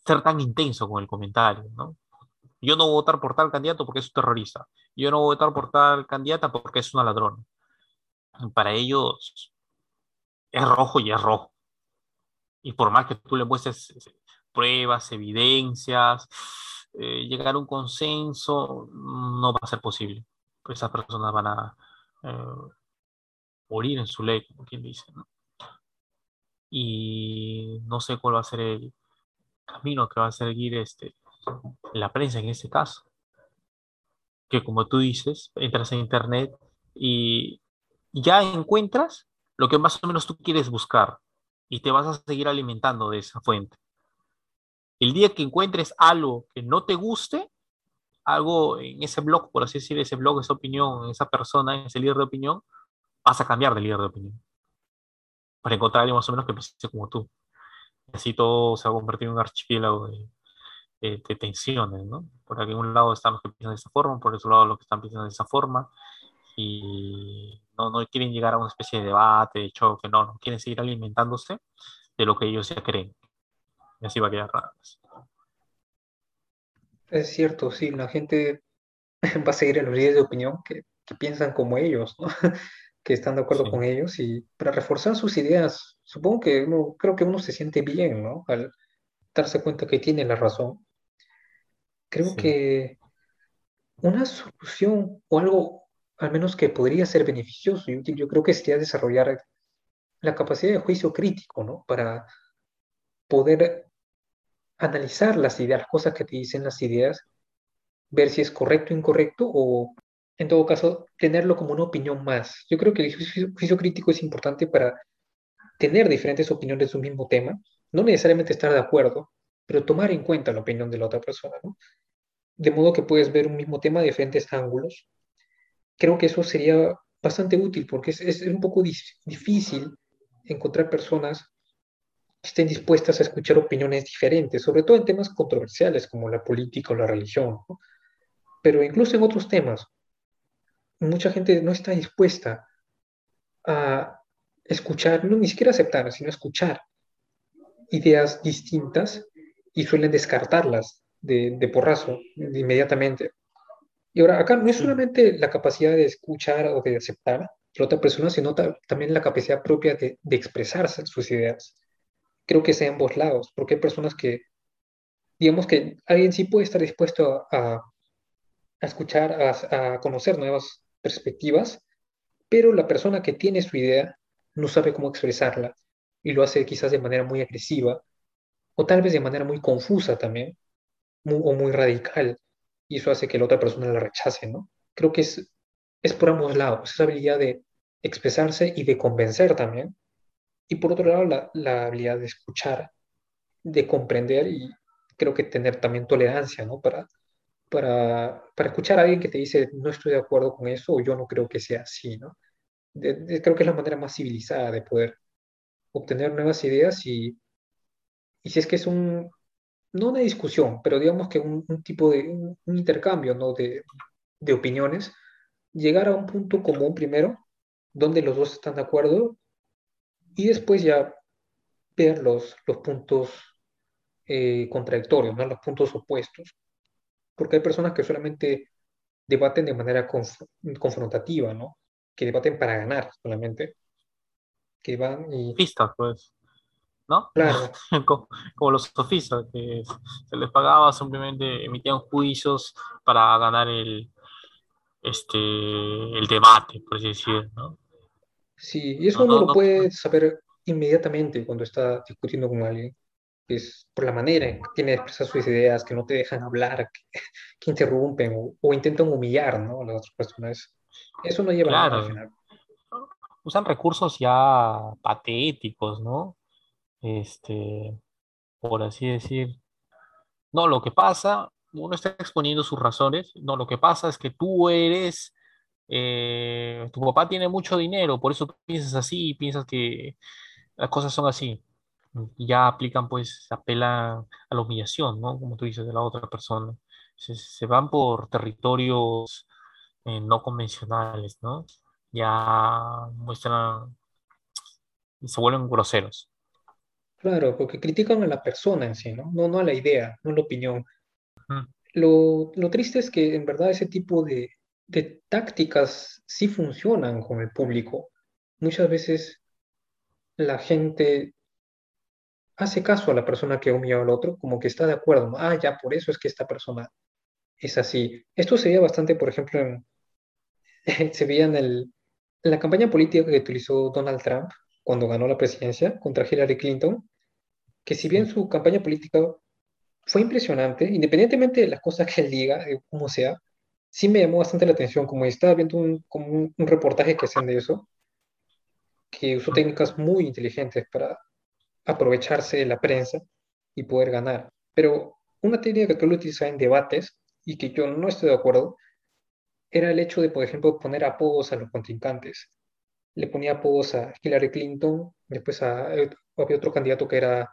ser tan intenso con el comentario, ¿no? Yo no voy a votar por tal candidato porque es un terrorista. Yo no voy a votar por tal candidata porque es una ladrona. Para ellos es rojo y es rojo. Y por más que tú le muestres pruebas, evidencias, eh, llegar a un consenso, no va a ser posible. Esas personas van a eh, morir en su ley, como quien dice. Y no sé cuál va a ser el camino que va a seguir este, la prensa en este caso. Que como tú dices, entras en internet y ya encuentras lo que más o menos tú quieres buscar y te vas a seguir alimentando de esa fuente. El día que encuentres algo que no te guste, algo en ese blog, por así decir, ese blog, esa opinión, esa persona, ese líder de opinión, vas a cambiar de líder de opinión. Para encontrar a alguien más o menos que piense como tú. Así todo se va a convertir en un archipiélago de, de, tensiones, ¿no? Por aquí un lado están los que piensan de esa forma, por otro lado los que están pensando de esa forma, y no, no quieren llegar a una especie de debate, de choque, no, no, quieren seguir alimentándose de lo que ellos ya creen. Y así va a quedar raro. Es cierto, sí, la gente [laughs] va a seguir en los líderes de opinión que, que piensan como ellos, ¿no? Que están de acuerdo con ellos y para reforzar sus ideas, supongo que uno, creo que uno se siente bien, ¿no? Al darse cuenta que tiene la razón. Creo que una solución o algo, al menos que podría ser beneficioso y útil, yo creo que sería desarrollar la capacidad de juicio crítico, ¿no? Para poder analizar las ideas, las cosas que te dicen las ideas, ver si es correcto o incorrecto o en todo caso, tenerlo como una opinión más. Yo creo que el juicio, crítico es importante para tener diferentes opiniones de un mismo tema, no necesariamente estar de acuerdo, pero tomar en cuenta la opinión de la otra persona, ¿no? De modo que puedes ver un mismo tema de diferentes ángulos. Creo que eso sería bastante útil porque es, un poco difícil encontrar personas que estén dispuestas a escuchar opiniones diferentes, sobre todo en temas controversiales como la política o la religión, pero incluso en otros temas, mucha gente no está dispuesta a escuchar, no ni siquiera aceptar, sino escuchar ideas distintas y suelen descartarlas de, porrazo inmediatamente. Y ahora, acá no es solamente la capacidad de escuchar o de aceptar a la otra persona, sino también la capacidad propia de, expresarse sus ideas. Creo que sea en ambos lados, porque hay personas que, digamos que alguien sí puede estar dispuesto a, a escuchar, a, a, conocer nuevas perspectivas, pero la persona que tiene su idea no sabe cómo expresarla y lo hace quizás de manera muy agresiva o tal vez de manera muy confusa también o muy radical y eso hace que la otra persona la rechace, ¿no? Creo que es, es por ambos lados, esa habilidad de expresarse y de convencer también. Y por otro lado, la, la habilidad de escuchar, de comprender y creo que tener también tolerancia, ¿no? Para, para, para, escuchar a alguien que te dice no estoy de acuerdo con eso o yo no creo que sea así, ¿no? creo que es la manera más civilizada de poder obtener nuevas ideas y, y si es que es un, no una discusión, pero digamos que un, tipo de, un, intercambio, ¿no? De, de opiniones, llegar a un punto común primero, donde los dos están de acuerdo y después ya ver los, los puntos eh, contradictorios, ¿no? los puntos opuestos porque hay personas que solamente debaten de manera confrontativa, ¿no? Que debaten para ganar solamente. Que van y... Sofistas, pues. ¿No? Claro. [laughs] como, los sofistas, que se les pagaba, simplemente emitían juicios para ganar el, este, el debate, por así decirlo, ¿no? Sí, y eso uno lo puede saber inmediatamente cuando está discutiendo con alguien es por la manera en que tiene expresar sus ideas, que no te dejan hablar, que, [laughs] interrumpen o, intentan humillar ¿no? a las otras personas. Eso no lleva a nada al final. Usan recursos ya patéticos, ¿no? Este, por así decir. No, lo que pasa, uno está exponiendo sus razones. No, lo que pasa es que tú eres, eh, tu papá tiene mucho dinero, por eso piensas así, piensas que las cosas son así ya aplican, pues, apela a la humillación, ¿no? Como tú dices, de la otra persona. Se, van por territorios eh, no convencionales, ¿no? Ya muestran, se vuelven groseros. Claro, porque critican a la persona en sí, ¿no? No, no a la idea, no a la opinión. lo, lo, triste es que en verdad ese tipo de, de tácticas sí funcionan con el público. Muchas veces la gente hace caso a la persona que humilló al otro, como que está de acuerdo. Ah, ya, por eso es que esta persona es así. Esto se veía bastante, por ejemplo, en, [laughs] se veía en, el, en la campaña política que utilizó Donald Trump cuando ganó la presidencia contra Hillary Clinton, que si bien su campaña política fue impresionante, independientemente de las cosas que él diga, como sea, sí me llamó bastante la atención, como estaba viendo un, como un, reportaje que hacen de eso, que usó técnicas muy inteligentes para aprovecharse de la prensa y poder ganar. Pero una técnica que él utilizaba en debates y que yo no estoy de acuerdo era el hecho de, por ejemplo, poner apodos a los contrincantes. Le ponía apodos a Hillary Clinton, después a, había otro candidato que era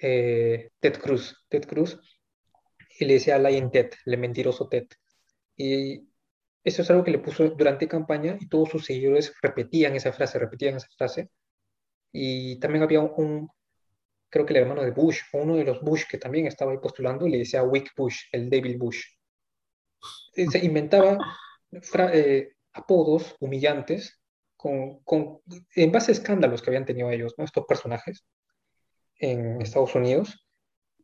eh, Ted Cruz, Ted Cruz, y le decía Lion Ted, el mentiroso Ted. Y eso es algo que le puso durante campaña y todos sus seguidores repetían esa frase, repetían esa frase. Y también había un, creo que el hermano de Bush, uno de los Bush que también estaba ahí postulando, le decía Wick Bush, el David Bush. Se inventaba eh, apodos humillantes con, con, en base a escándalos que habían tenido ellos, estos personajes en Estados Unidos,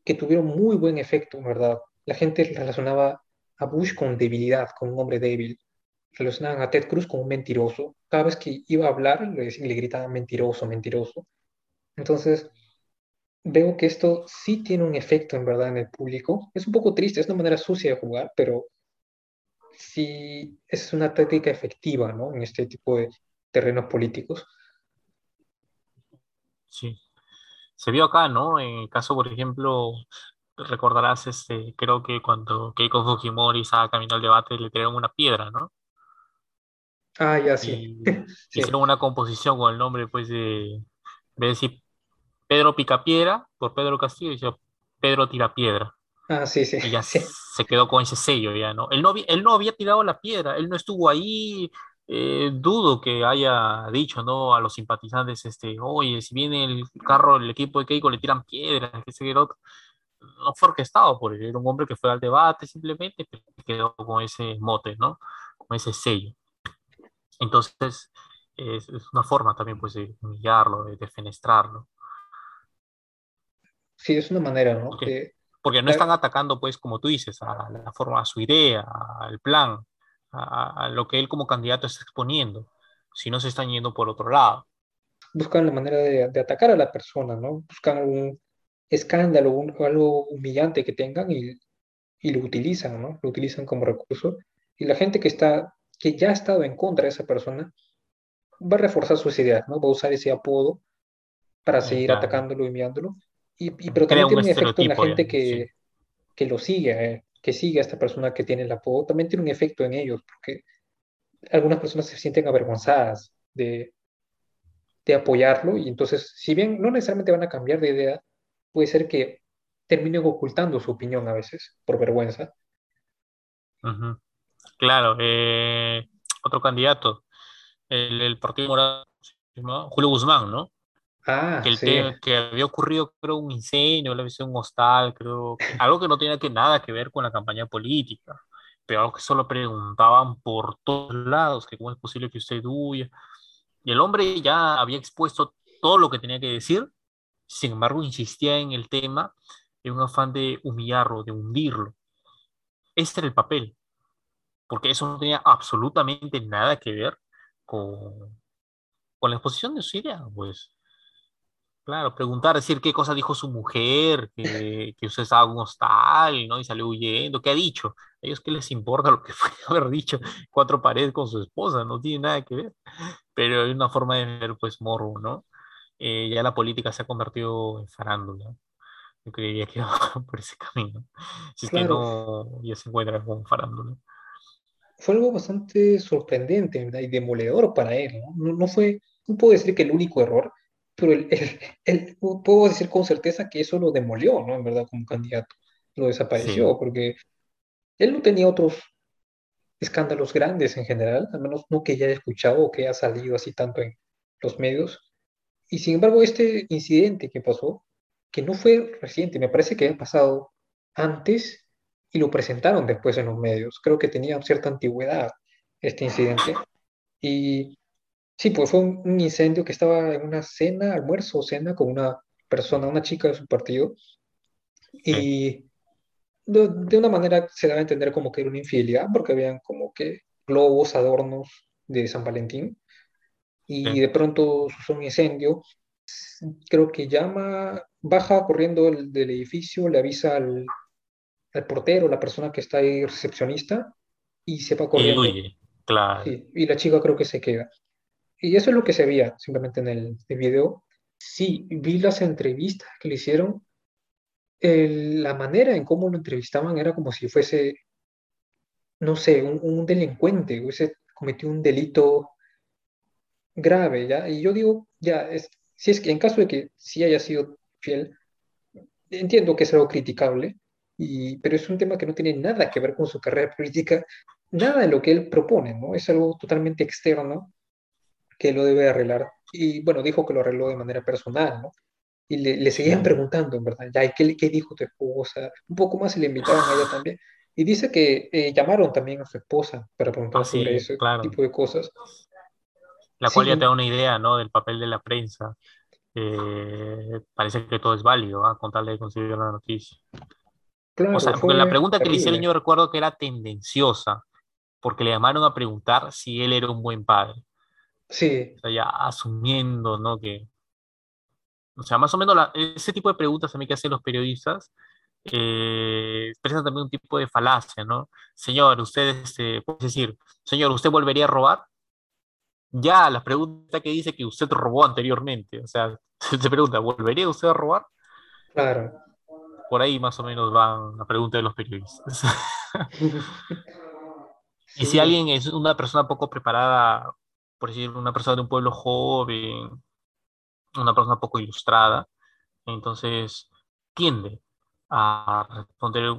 que tuvieron muy buen efecto, ¿verdad? La gente relacionaba a Bush con debilidad, con un hombre débil. Relacionaban a Ted Cruz con un mentiroso. Cada vez que iba a hablar, le, le gritaban mentiroso, mentiroso. Entonces, veo que esto sí tiene un efecto en verdad en el público. Es un poco triste, es una manera sucia de jugar, pero sí es una táctica efectiva, ¿no? En este tipo de terrenos políticos. Sí. Se vio acá, ¿no? En el caso, por ejemplo, recordarás, este, creo que cuando Keiko Fujimori estaba caminando al debate, le tiraron una piedra, ¿no? Ah, ya [laughs] sí. Hicieron una composición con el nombre, pues, de, decir Pedro Picapiedra, por Pedro Castillo, dice Pedro Tirapiedra. Ah, sí, sí. Y ya se quedó con ese sello, ya, ¿no? Él no, él no había tirado la piedra, él no estuvo ahí, eh, dudo que haya dicho, ¿no? A los simpatizantes, este, oye, si viene el carro, el equipo de Keiko le tiran piedras, que se otro. No fue orquestado por él, era un hombre que fue al debate simplemente, pero quedó con ese mote, ¿no? Con ese sello. Entonces, es, una forma también, pues, de humillarlo, de defenestrarlo. Sí, es una manera, ¿no? Porque, no están atacando, pues, como tú dices, a la forma, a su idea, al plan, a, lo que él como candidato está exponiendo, si no se están yendo por otro lado. Buscan la manera de, atacar a la persona, ¿no? Buscan un escándalo o algo humillante que tengan y, y, lo utilizan, ¿no? Lo utilizan como recurso. Y la gente que, está, que ya ha estado en contra de esa persona va a reforzar sus ideas, ¿no? Va a usar ese apodo para seguir atacándolo y enviándolo. Y, pero también tiene un efecto en la gente que, que lo sigue, eh, que sigue a esta persona que tiene el apodo, también tiene un efecto en ellos, porque algunas personas se sienten avergonzadas de, de apoyarlo y entonces, si bien no necesariamente van a cambiar de idea, puede ser que terminen ocultando su opinión a veces por vergüenza. Claro, eh, otro candidato, el, el Partido Morado, Julio Guzmán, ¿no? Ah, que, el que había ocurrido, creo, un incendio, la visión hostal, creo, algo que no tenía que nada que ver con la campaña política, pero algo que solo preguntaban por todos lados, que cómo es posible que usted huya. Y el hombre ya había expuesto todo lo que tenía que decir, sin embargo insistía en el tema en un afán de humillarlo, de hundirlo. Este era el papel, porque eso no tenía absolutamente nada que ver con, con la exposición de su idea, pues. Claro, preguntar, decir qué cosa dijo su mujer, que, que usted estaba en un hostal, ¿no? Y salió huyendo, ¿qué ha dicho? A ellos qué les importa lo que [laughs] fue haber dicho cuatro paredes con su esposa, no tiene nada que ver. Pero hay una forma de ver, pues, morro, ¿no? Eh, ya la política se ha convertido en farándula. Yo creía que [laughs] iba por ese camino. Si es que no, ya se encuentra con farándula. Fue algo bastante sorprendente y demoledor para él, ¿no? No, no fue, no puedo decir que el único error, pero el, puedo decir con certeza que eso lo demolió, ¿no? En verdad, como candidato. Lo desapareció, porque él no tenía otros escándalos grandes en general, al menos no que haya escuchado o que haya salido así tanto en los medios. Y sin embargo, este incidente que pasó, que no fue reciente, me parece que ha pasado antes y lo presentaron después en los medios. Creo que tenía cierta antigüedad este incidente. Y Sí, pues fue un, incendio que estaba en una cena, almuerzo o cena con una persona, una chica de su partido, y de, de, una manera se daba a entender como que era una infidelidad, porque habían como que globos, adornos de San Valentín, y de pronto sucede un incendio, creo que llama, baja corriendo del, del edificio, le avisa al, al, portero, la persona que está ahí, recepcionista, y se va corriendo. Y claro. Sí, y la chica creo que se queda. Y eso es lo que se veía simplemente en el, video. Sí, vi las entrevistas que le hicieron. la manera en cómo lo entrevistaban era como si fuese, no sé, un, un delincuente, hubiese cometió un delito grave, ¿ya? Y yo digo, ya, es, si es que en caso de que sí haya sido fiel, entiendo que es algo criticable, y, pero es un tema que no tiene nada que ver con su carrera política, nada de lo que él propone, ¿no? Es algo totalmente externo que lo debe arreglar. Y bueno, dijo que lo arregló de manera personal, ¿no? Y le, le seguían preguntando, en verdad, ya, ¿qué, ¿qué dijo tu esposa? Un poco más y le invitaron a ella también. Y dice que eh, llamaron también a su esposa para preguntar ah, sobre ese tipo de cosas. La cual ya te da una idea, ¿no? Del papel de la prensa. Eh, parece que todo es válido, ¿ah? con tal de conseguir la noticia. Claro, o sea, porque la pregunta que le hicieron yo recuerdo que era tendenciosa, porque le llamaron a preguntar si él era un buen padre. Sí. O sea, ya asumiendo, ¿no? Que, o sea, más o menos ese tipo de preguntas a mí que hacen los periodistas eh, expresan también un tipo de falacia, ¿no? Señor, usted, este, puede decir, señor, ¿usted volvería a robar? Ya, la pregunta que dice que usted robó anteriormente, o sea, [laughs] se pregunta, ¿volvería usted a robar? Claro. Por ahí más o menos va la pregunta de los periodistas. [laughs] Y si alguien es una persona poco preparada por decir, una persona de un pueblo joven, una persona poco ilustrada, entonces tiende a responder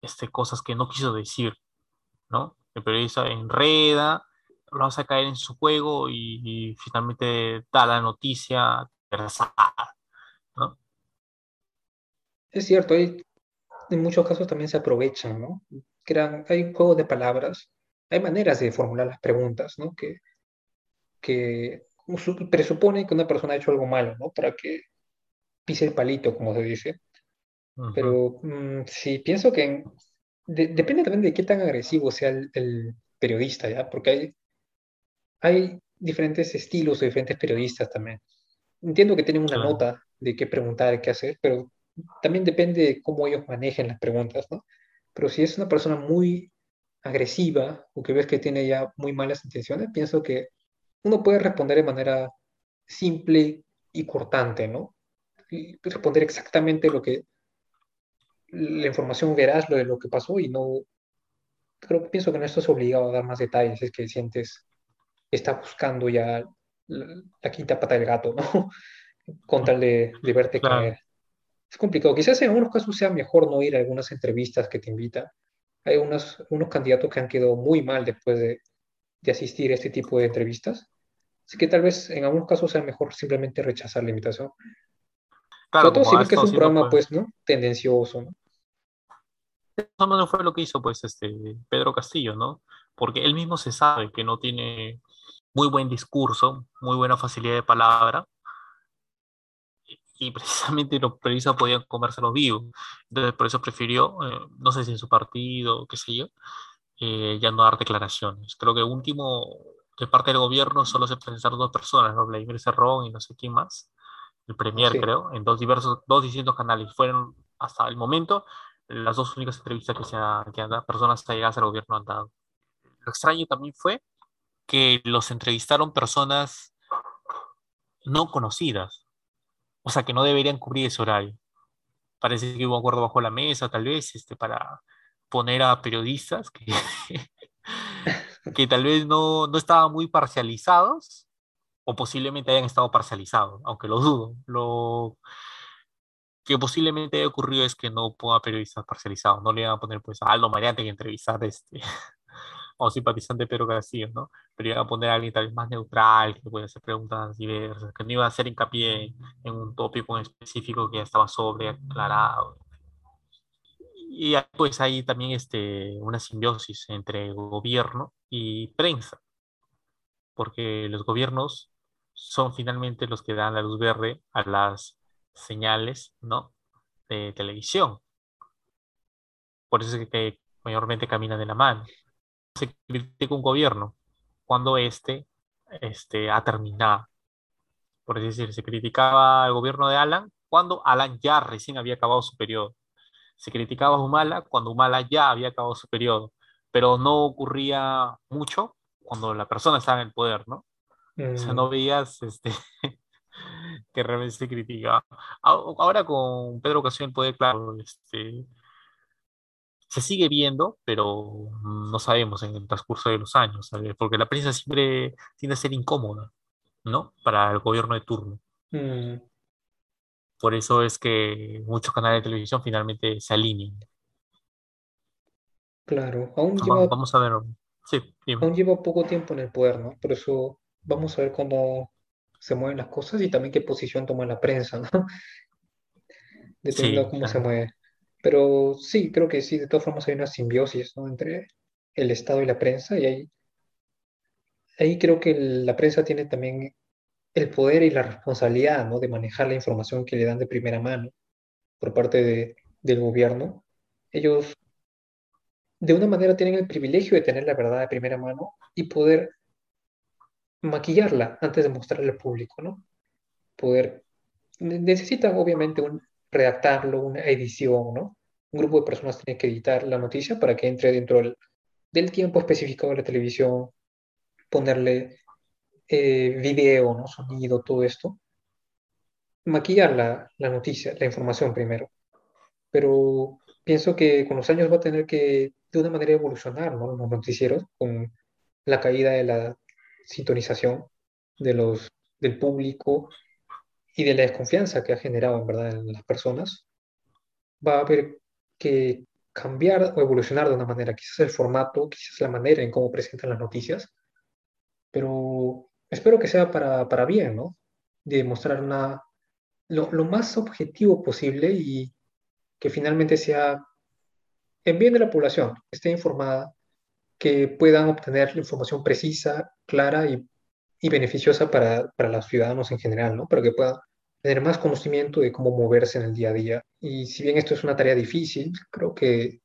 este, cosas que no quiso decir, ¿no? El periodista enreda, lo hace caer en su juego y, finalmente da la noticia ¿no? Es cierto, hay, en muchos casos también se aprovechan, ¿no? Crean, hay un juego de palabras, hay maneras de formular las preguntas, ¿no? Que que presupone que una persona ha hecho algo malo, ¿no? Para que pise el palito, como se dice. Pero mm, sí, pienso que depende también de qué tan agresivo sea el, periodista, ¿ya? Porque hay, hay diferentes estilos de diferentes periodistas también. Entiendo que tienen una nota de qué preguntar, qué hacer, pero también depende de cómo ellos manejen las preguntas, ¿no? Pero si es una persona muy agresiva o que ves que tiene ya muy malas intenciones, pienso que uno puede responder de manera simple y cortante, ¿no? Y responder exactamente lo que la información verás lo de lo que pasó y no creo pienso que no estás obligado a dar más detalles, es que sientes que está buscando ya la, quinta pata del gato, ¿no? [laughs] Con tal de, verte caer. Es complicado. Quizás en algunos casos sea mejor no ir a algunas entrevistas que te invitan. Hay unos, unos candidatos que han quedado muy mal después de, de asistir a este tipo de entrevistas. Así que tal vez en algunos casos sea mejor simplemente rechazar la invitación. Claro, Sobre todo si que es un programa, pues, ¿no? Tendencioso, ¿no? Eso no fue lo que hizo, pues, este Pedro Castillo, ¿no? Porque él mismo se sabe que no tiene muy buen discurso, muy buena facilidad de palabra, y precisamente los periodistas podían comérselo vivo. Entonces, por eso prefirió, eh, no sé si en su partido, qué sé yo, eh, ya no dar declaraciones. Creo que último, de parte del gobierno, solo se presentaron dos personas, ¿no? Vladimir Cerrón y no sé quién más, el Premier, creo, en dos diversos, dos distintos canales. Fueron hasta el momento las dos únicas entrevistas que, se ha, que han, personas llegadas al gobierno han dado. Lo extraño también fue que los entrevistaron personas no conocidas, o sea, que no deberían cubrir ese horario. Parece que hubo un acuerdo bajo la mesa, tal vez, este, para poner a periodistas que, [laughs] que tal vez no, no estaban muy parcializados o posiblemente hayan estado parcializados, aunque lo dudo. Lo que posiblemente haya ocurrido es que no ponga periodistas parcializados, no le iban a poner pues a Aldo Mariante que entrevistar este, o simpatizante Pedro Castillo, ¿no? Pero iban a poner a alguien tal vez más neutral, que puede hacer preguntas diversas, que no iba a hacer hincapié en un tópico en específico que ya estaba sobre aclarado y pues hay también este, una simbiosis entre gobierno y prensa. porque los gobiernos son finalmente los que dan la luz verde a las señales, ¿no? De televisión. Por eso es que mayormente camina de la mano. Se critica un gobierno cuando éste este, ha terminado. Por decir, se criticaba al gobierno de Alan cuando Alan ya recién había acabado su periodo. Se criticaba a Humala cuando Humala ya había acabado su periodo, pero no ocurría mucho cuando la persona estaba en el poder, ¿no? O sea, no mm. veías este, [laughs] que realmente se criticaba. Ahora con Pedro Ocasión en el poder, claro, este, se sigue viendo, pero no sabemos en el transcurso de los años, porque la prensa siempre tiende a ser incómoda, ¿no? Para el gobierno de turno. Mm. Por eso es que muchos canales de televisión finalmente se alinean. Claro, aún lleva, vamos a ver. Sí, aún lleva poco tiempo en el poder, ¿no? Por eso vamos a ver cómo se mueven las cosas y también qué posición toma la prensa, ¿no? [laughs] Dependiendo de cómo se mueve. Pero sí, creo que sí, de todas formas hay una simbiosis, ¿no? Entre el Estado y la prensa y ahí, ahí creo que la prensa tiene también el poder y la responsabilidad ¿no? de manejar la información que le dan de primera mano por parte de, del gobierno. Ellos de una manera tienen el privilegio de tener la verdad de primera mano y poder maquillarla antes de mostrarla al público, ¿no? Poder, necesitan obviamente un, redactarlo, una edición, ¿no? Un grupo de personas tiene que editar la noticia para que entre dentro del, del tiempo especificado de la televisión, ponerle eh, video, ¿no? sonido, todo esto, maquillar la, la, noticia, la información primero. Pero pienso que con los años va a tener que de una manera evolucionar ¿no? los noticieros con la caída de la sintonización de los, del público y de la desconfianza que ha generado en verdad en las personas. Va a haber que cambiar o evolucionar de una manera, quizás el formato, quizás la manera en cómo presentan las noticias, pero espero que sea para, para bien, ¿no? De mostrar una, lo, lo, más objetivo posible y que finalmente sea en bien de la población, esté informada, que puedan obtener la información precisa, clara y, y beneficiosa para, para, los ciudadanos en general, ¿no? Para que puedan tener más conocimiento de cómo moverse en el día a día. Y si bien esto es una tarea difícil, creo que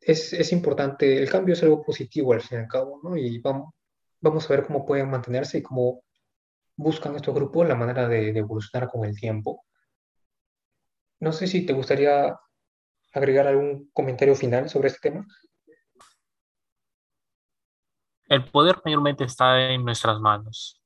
es, es importante, el cambio es algo positivo al fin y al cabo, ¿no? Y vamos, vamos a ver cómo pueden mantenerse y cómo buscan estos grupos la manera de, evolucionar con el tiempo. No sé si te gustaría agregar algún comentario final sobre este tema. El poder mayormente está en nuestras manos.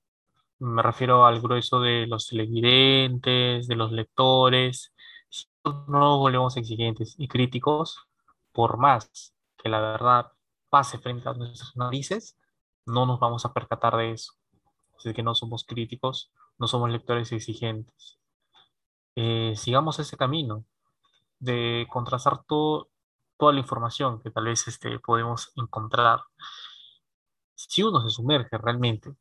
Me refiero al grueso de los televidentes, de los lectores. Si no volvemos exigentes y críticos, por más que la verdad pase frente a nuestras narices, no nos vamos a percatar de eso. Así que no somos críticos, no somos lectores exigentes. Eh, sigamos ese camino de contrastar todo, toda la información que tal vez este, podemos encontrar. Si uno se sumerge realmente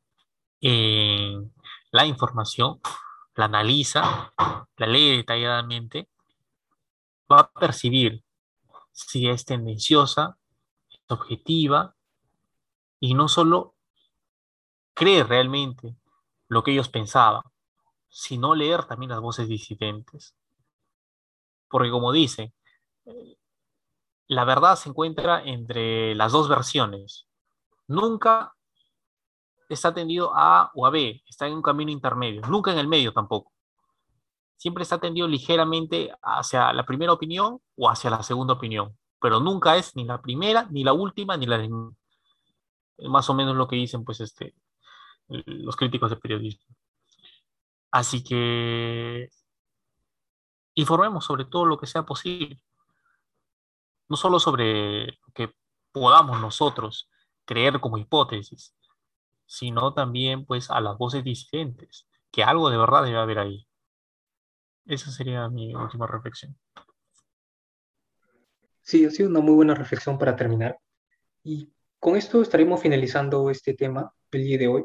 en la información, la analiza, la lee detalladamente, va a percibir si es tendenciosa, es objetiva y no solo creer realmente lo que ellos pensaban, sino leer también las voces disidentes. Porque como dice, la verdad se encuentra entre las dos versiones. Nunca está tendido a A o a B, está en un camino intermedio, nunca en el medio tampoco. Siempre está tendido ligeramente hacia la primera opinión o hacia la segunda opinión, pero nunca es ni la primera, ni la última, ni la más o menos lo que dicen pues este, los críticos de periodismo. Así que informemos sobre todo lo que sea posible. No solo sobre lo que podamos nosotros creer como hipótesis, sino también pues a las voces disidentes, que algo de verdad debe haber ahí. Esa sería mi última reflexión. Sí, ha sido una muy buena reflexión para terminar. Y con esto estaremos finalizando este tema del día de hoy.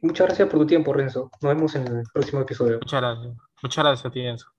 Muchas gracias por tu tiempo, Renzo. Nos vemos en el próximo episodio. Muchas gracias. Muchas gracias a ti, Renzo.